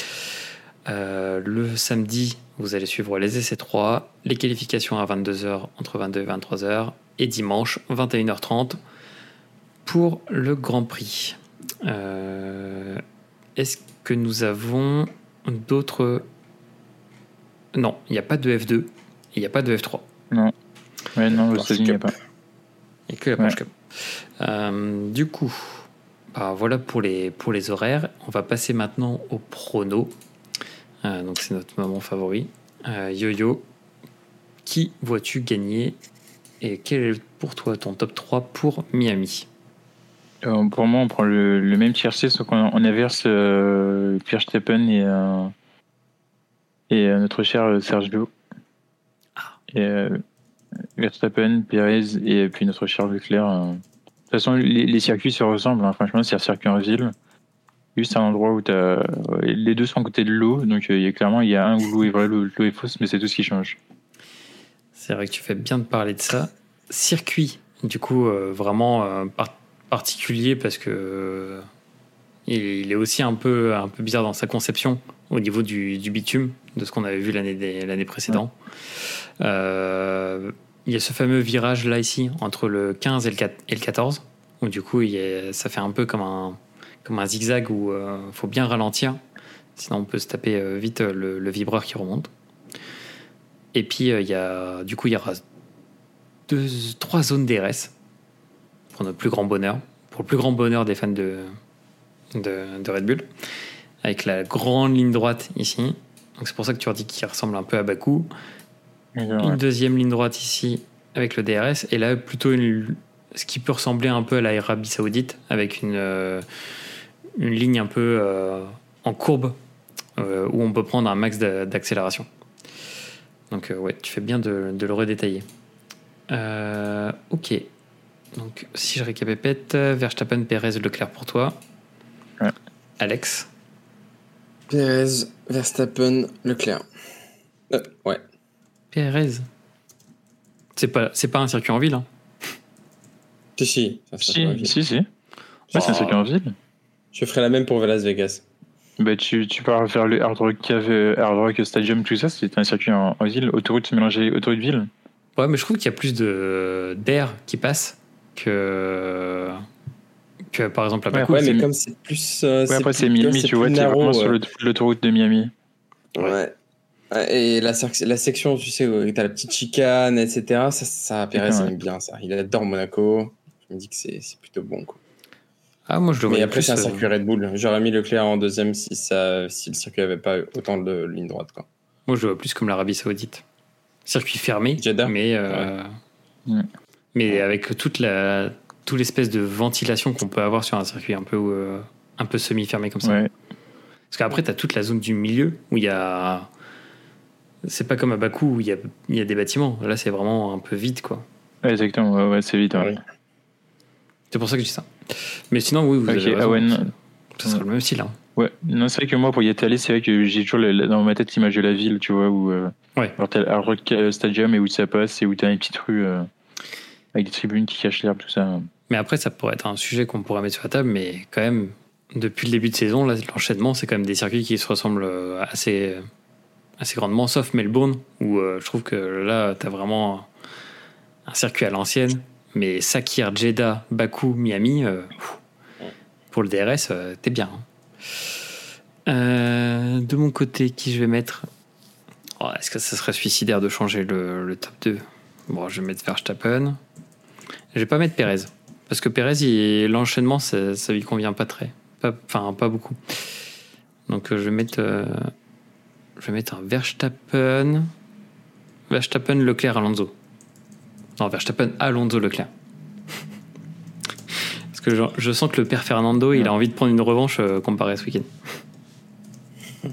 Euh, le samedi, vous allez suivre les essais 3, les qualifications à 22h, entre 22 et 23h, et dimanche, 21h30, pour le Grand Prix. Euh, est-ce que nous avons d'autres... Non, il n'y a pas de F2, et il n'y a pas de F3. Non. Ouais, non, il n'y a pas. Il n'y a que la. Euh, du coup, bah, voilà pour les, pour les horaires. On va passer maintenant au prono. Euh, donc c'est notre moment favori. Euh, Yo-Yo, qui vois-tu gagner et quel est pour toi ton top 3 pour Miami? Pour moi, on prend le, même tiercé, sauf qu'on on inverse Pierre Steppen et, et notre cher Sergio. Ah. Et, Verstappen, Perez et puis notre cher Leclerc. Euh. De toute façon, les, circuits se ressemblent. Hein. Franchement, c'est un circuit en ville. Juste un endroit où as... les deux sont à côté de l'eau. Donc, euh, il y a clairement, il y a un où l'eau est vraie, l'eau est fausse, mais c'est tout ce qui change. C'est vrai que tu fais bien de parler de ça. Circuit, du coup, euh, vraiment particulier parce que il est aussi un peu, un peu bizarre dans sa conception au niveau du, bitume, de ce qu'on avait vu l'année précédente. Euh, il y a ce fameux virage là ici, entre le 15 et le, 4, et le 14, où du coup il ça fait un peu comme un, comme un zigzag où il euh, faut bien ralentir, sinon on peut se taper euh, vite le, vibreur qui remonte. Et puis il y a, du coup il y aura deux, trois zones DRS pour notre plus grand bonheur, pour le plus grand bonheur des fans de, de, de Red Bull, avec la grande ligne droite ici. Donc c'est pour ça que tu as dit qu'il ressemble un peu à Baku une deuxième ligne droite ici avec le DRS, et là plutôt ce qui peut ressembler un peu à l'Arabie Saoudite, avec une, euh, une ligne un peu euh, en courbe, euh, où on peut prendre un max d'accélération. Donc ouais, tu fais bien de, de le redétailler. ok. Donc si je récapépète, Verstappen, Perez, Leclerc pour toi. Alex Perez, Verstappen, Leclerc. Euh, ouais. Perez. C'est pas, c'est pas un circuit en ville. Hein. Si, si. ça, Si, si, si. Ouais, c'est un Oh. circuit en ville. Je ferai la même pour Las Vegas. Bah, tu, tu pars vers le Hard Rock, Cave- Hard Rock Stadium, tout ça, c'est un circuit en, en ville, autoroute mélangée autoroute-ville. Ouais, mais je trouve qu'il y a plus de d'air qui passe que que par exemple à Ouais, Bakou. Ouais, c'est mais comme c'est plus. euh, Ouais, après, c'est Miami, tu vois, t'es vraiment sur ouais. l'aut- l'autoroute de Miami. Ouais. Ouais, Et la, la section, tu sais, où t'as la petite chicane, etc. Ça, ça Pérez, aime bien ça. Il adore Monaco. Je me dis que c'est c'est plutôt bon. Quoi. Ah, moi je le Mais après, plus. c'est un euh, circuit Red Bull. J'aurais mis Leclerc en deuxième si, ça, si le circuit avait pas autant de lignes droites. Quoi. Moi je le vois plus comme l'Arabie Saoudite. Circuit fermé, Jeddah mais euh, Ouais. Mais avec toute la toute l'espèce de ventilation qu'on peut avoir sur un circuit un peu euh, un peu semi fermé comme ça. Ouais. Parce qu'après, tu as toute la zone du milieu où il y a. C'est pas comme à Bakou où il y a, il y a des bâtiments. Là, c'est vraiment un peu vide, quoi. Ouais, exactement, ouais, ouais, c'est ouais. Ouais. C'est pour ça que je dis ça. Mais sinon, oui, vous Ok, avez ah raison. ouais, non. Ça sera le même style. hein. Ouais, non, c'est vrai que moi, pour y être allé, c'est vrai que j'ai toujours dans ma tête l'image de la ville, tu vois, où euh, Ouais. alors t'as le Stadium et où ça passe et où t'as une petite rue euh, avec des tribunes qui cachent l'herbe, tout ça. Mais après, ça pourrait être un sujet qu'on pourrait mettre sur la table. Mais quand même, depuis le début de saison, l'enchaînement, c'est quand même des circuits qui se ressemblent euh, assez, assez grandement, sauf Melbourne, où euh, je trouve que là, tu as vraiment un circuit à l'ancienne. Mais Sakir, Jeddah, Bakou, Miami, euh, pour le DRS, euh, t'es bien. hein. Euh, de mon côté, qui je vais mettre? Oh, Est-ce que ça serait suicidaire de changer le, le top 2 Bon, je vais mettre Verstappen. Je vais pas mettre Perez. Parce que Perez, l'enchaînement, ça, ça lui convient pas très. Pas- Enfin, pas, beaucoup. Donc, euh, je vais mettre, euh, je vais mettre un Verstappen. Verstappen, Leclerc, Alonso. Non, Verstappen, Alonso, Leclerc. Parce que je, je sens que le père Fernando, il a envie de prendre une revanche euh, comparé à ce week-end.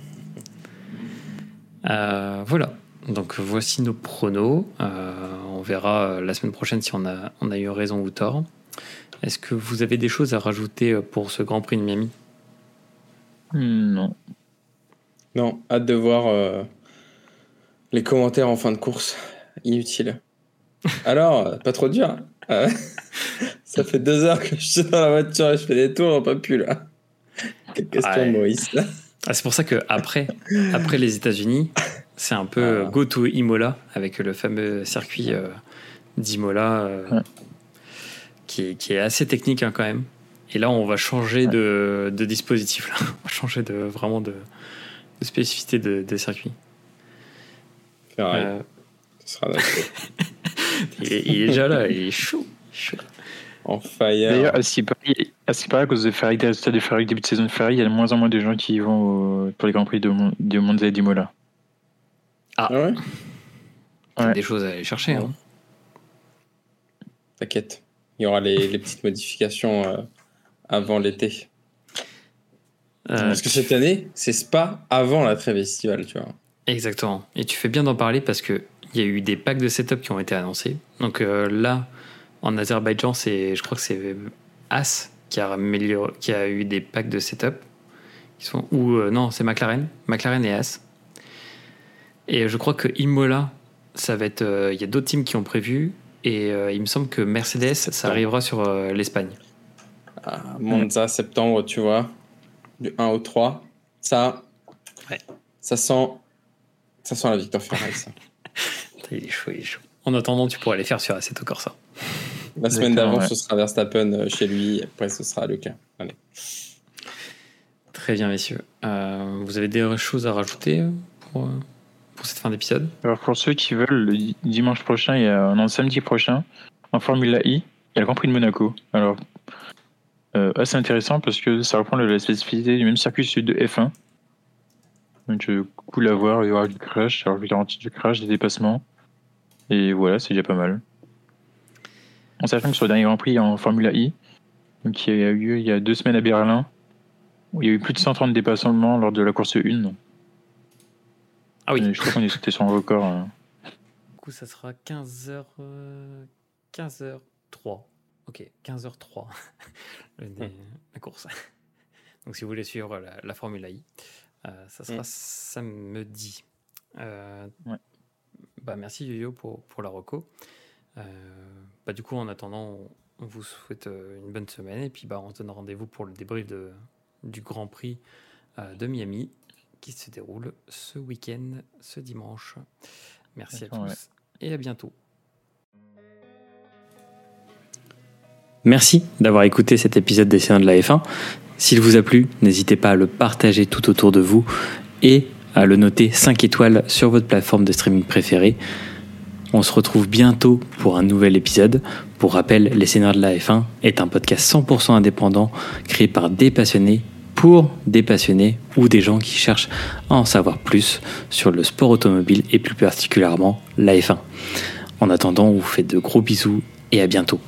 Euh, voilà. Donc voici nos pronos. Euh, on verra euh, la semaine prochaine si on a, on a eu raison ou tort. Est-ce que vous avez des choses à rajouter euh, pour ce Grand Prix de Miami? Hmm, Non. Non, hâte de voir euh, les commentaires en fin de course. Inutile. Alors, pas trop dur. hein Euh, ça fait deux heures que je suis dans la voiture et je fais des tours, on pas plus là. Quelle question, Ouais. Maurice. Ah, C'est pour ça que après, après les États-Unis, c'est un peu euh, go to Imola avec le fameux circuit euh, d'Imola euh, Ouais. qui, est, qui est assez technique hein, quand même. Et là, on va changer de, de dispositif. Là. On va changer de vraiment de, de spécificité de, de circuit. Ferrari, Euh, ce sera il, est, il est déjà là, il est chaud. chaud. en fire. D'ailleurs, à ce qui paraît, à cause des Ferrari, des résultats des Ferrari, début de saison de Ferrari, il y a de moins en moins de gens qui y vont pour les Grands Prix de, de Monza et d'Imola. Ah ouais C'est Ouais. des choses à aller chercher. hein. T'inquiète. Il y aura les, les petites modifications euh, avant l'été. Euh, Parce que cette année, c'est Spa avant la trêve estivale, tu vois. Exactement. Et tu fais bien d'en parler parce que il y a eu des packs de setup qui ont été annoncés. Donc euh, là, en Azerbaïdjan, c'est, je crois que c'est As qui a, amélioré- qui a eu des packs de setup. Qui sont, ou euh, non, c'est McLaren. McLaren et As. Et je crois que Imola, ça va être. euh, Il y a d'autres teams qui ont prévu. Et euh, il me semble que Mercedes, ça arrivera sur euh, l'Espagne. Ah, Monza, septembre, tu vois. Du 1 au 3. Ça, Ouais. ça sent, ça sent la victoire Ferrari, ça. Il est chaud, il est chaud. En attendant, tu pourrais les faire sur Assetto Corsa. La semaine d'avant, ouais. ce sera Verstappen chez lui. Après, ce sera Leclerc. Allez. Très bien, messieurs. Euh, vous avez des choses à rajouter pour, euh, cette fin d'épisode Alors pour ceux qui veulent, le di- dimanche prochain, il y a, non, samedi prochain, en Formule I, il y a le Grand Prix de Monaco. Alors, euh, assez intéressant parce que ça reprend la spécificité du même circuit celui de F1. Donc, cool à voir, il y aura du crash, alors je garantis du crash, des dépassements. Et voilà, c'est déjà pas mal. En sachant que sur le dernier Grand Prix en Formule I, qui a eu lieu il y a deux semaines à Berlin, où il y a eu plus de 130 dépassements lors de la course 1. Ah oui. Et je crois qu'on était sur un record. hein. Du coup, ça sera 15h... 15h03. Ok, 15h03. Le- La course. Donc si vous voulez suivre la, Formule I, ça sera samedi. Bah, merci Yo-Yo pour, pour la reco. bah, du coup, en attendant, on vous souhaite une bonne semaine et puis bah, on se donne rendez-vous pour le débrief de, du Grand Prix de Miami qui se déroule ce week-end, ce dimanche. Merci à tous et à bientôt. Merci d'avoir écouté cet épisode des séances de la F1. S'il vous a plu, n'hésitez pas à le partager tout autour de vous et à le noter 5 étoiles sur votre plateforme de streaming préférée. On se retrouve bientôt pour un nouvel épisode. Pour rappel, Les Seigneurs de la F1 est un podcast 100% indépendant créé par des passionnés pour des passionnés ou des gens qui cherchent à en savoir plus sur le sport automobile et plus particulièrement la F1. En attendant, on vous fait de gros bisous et à bientôt.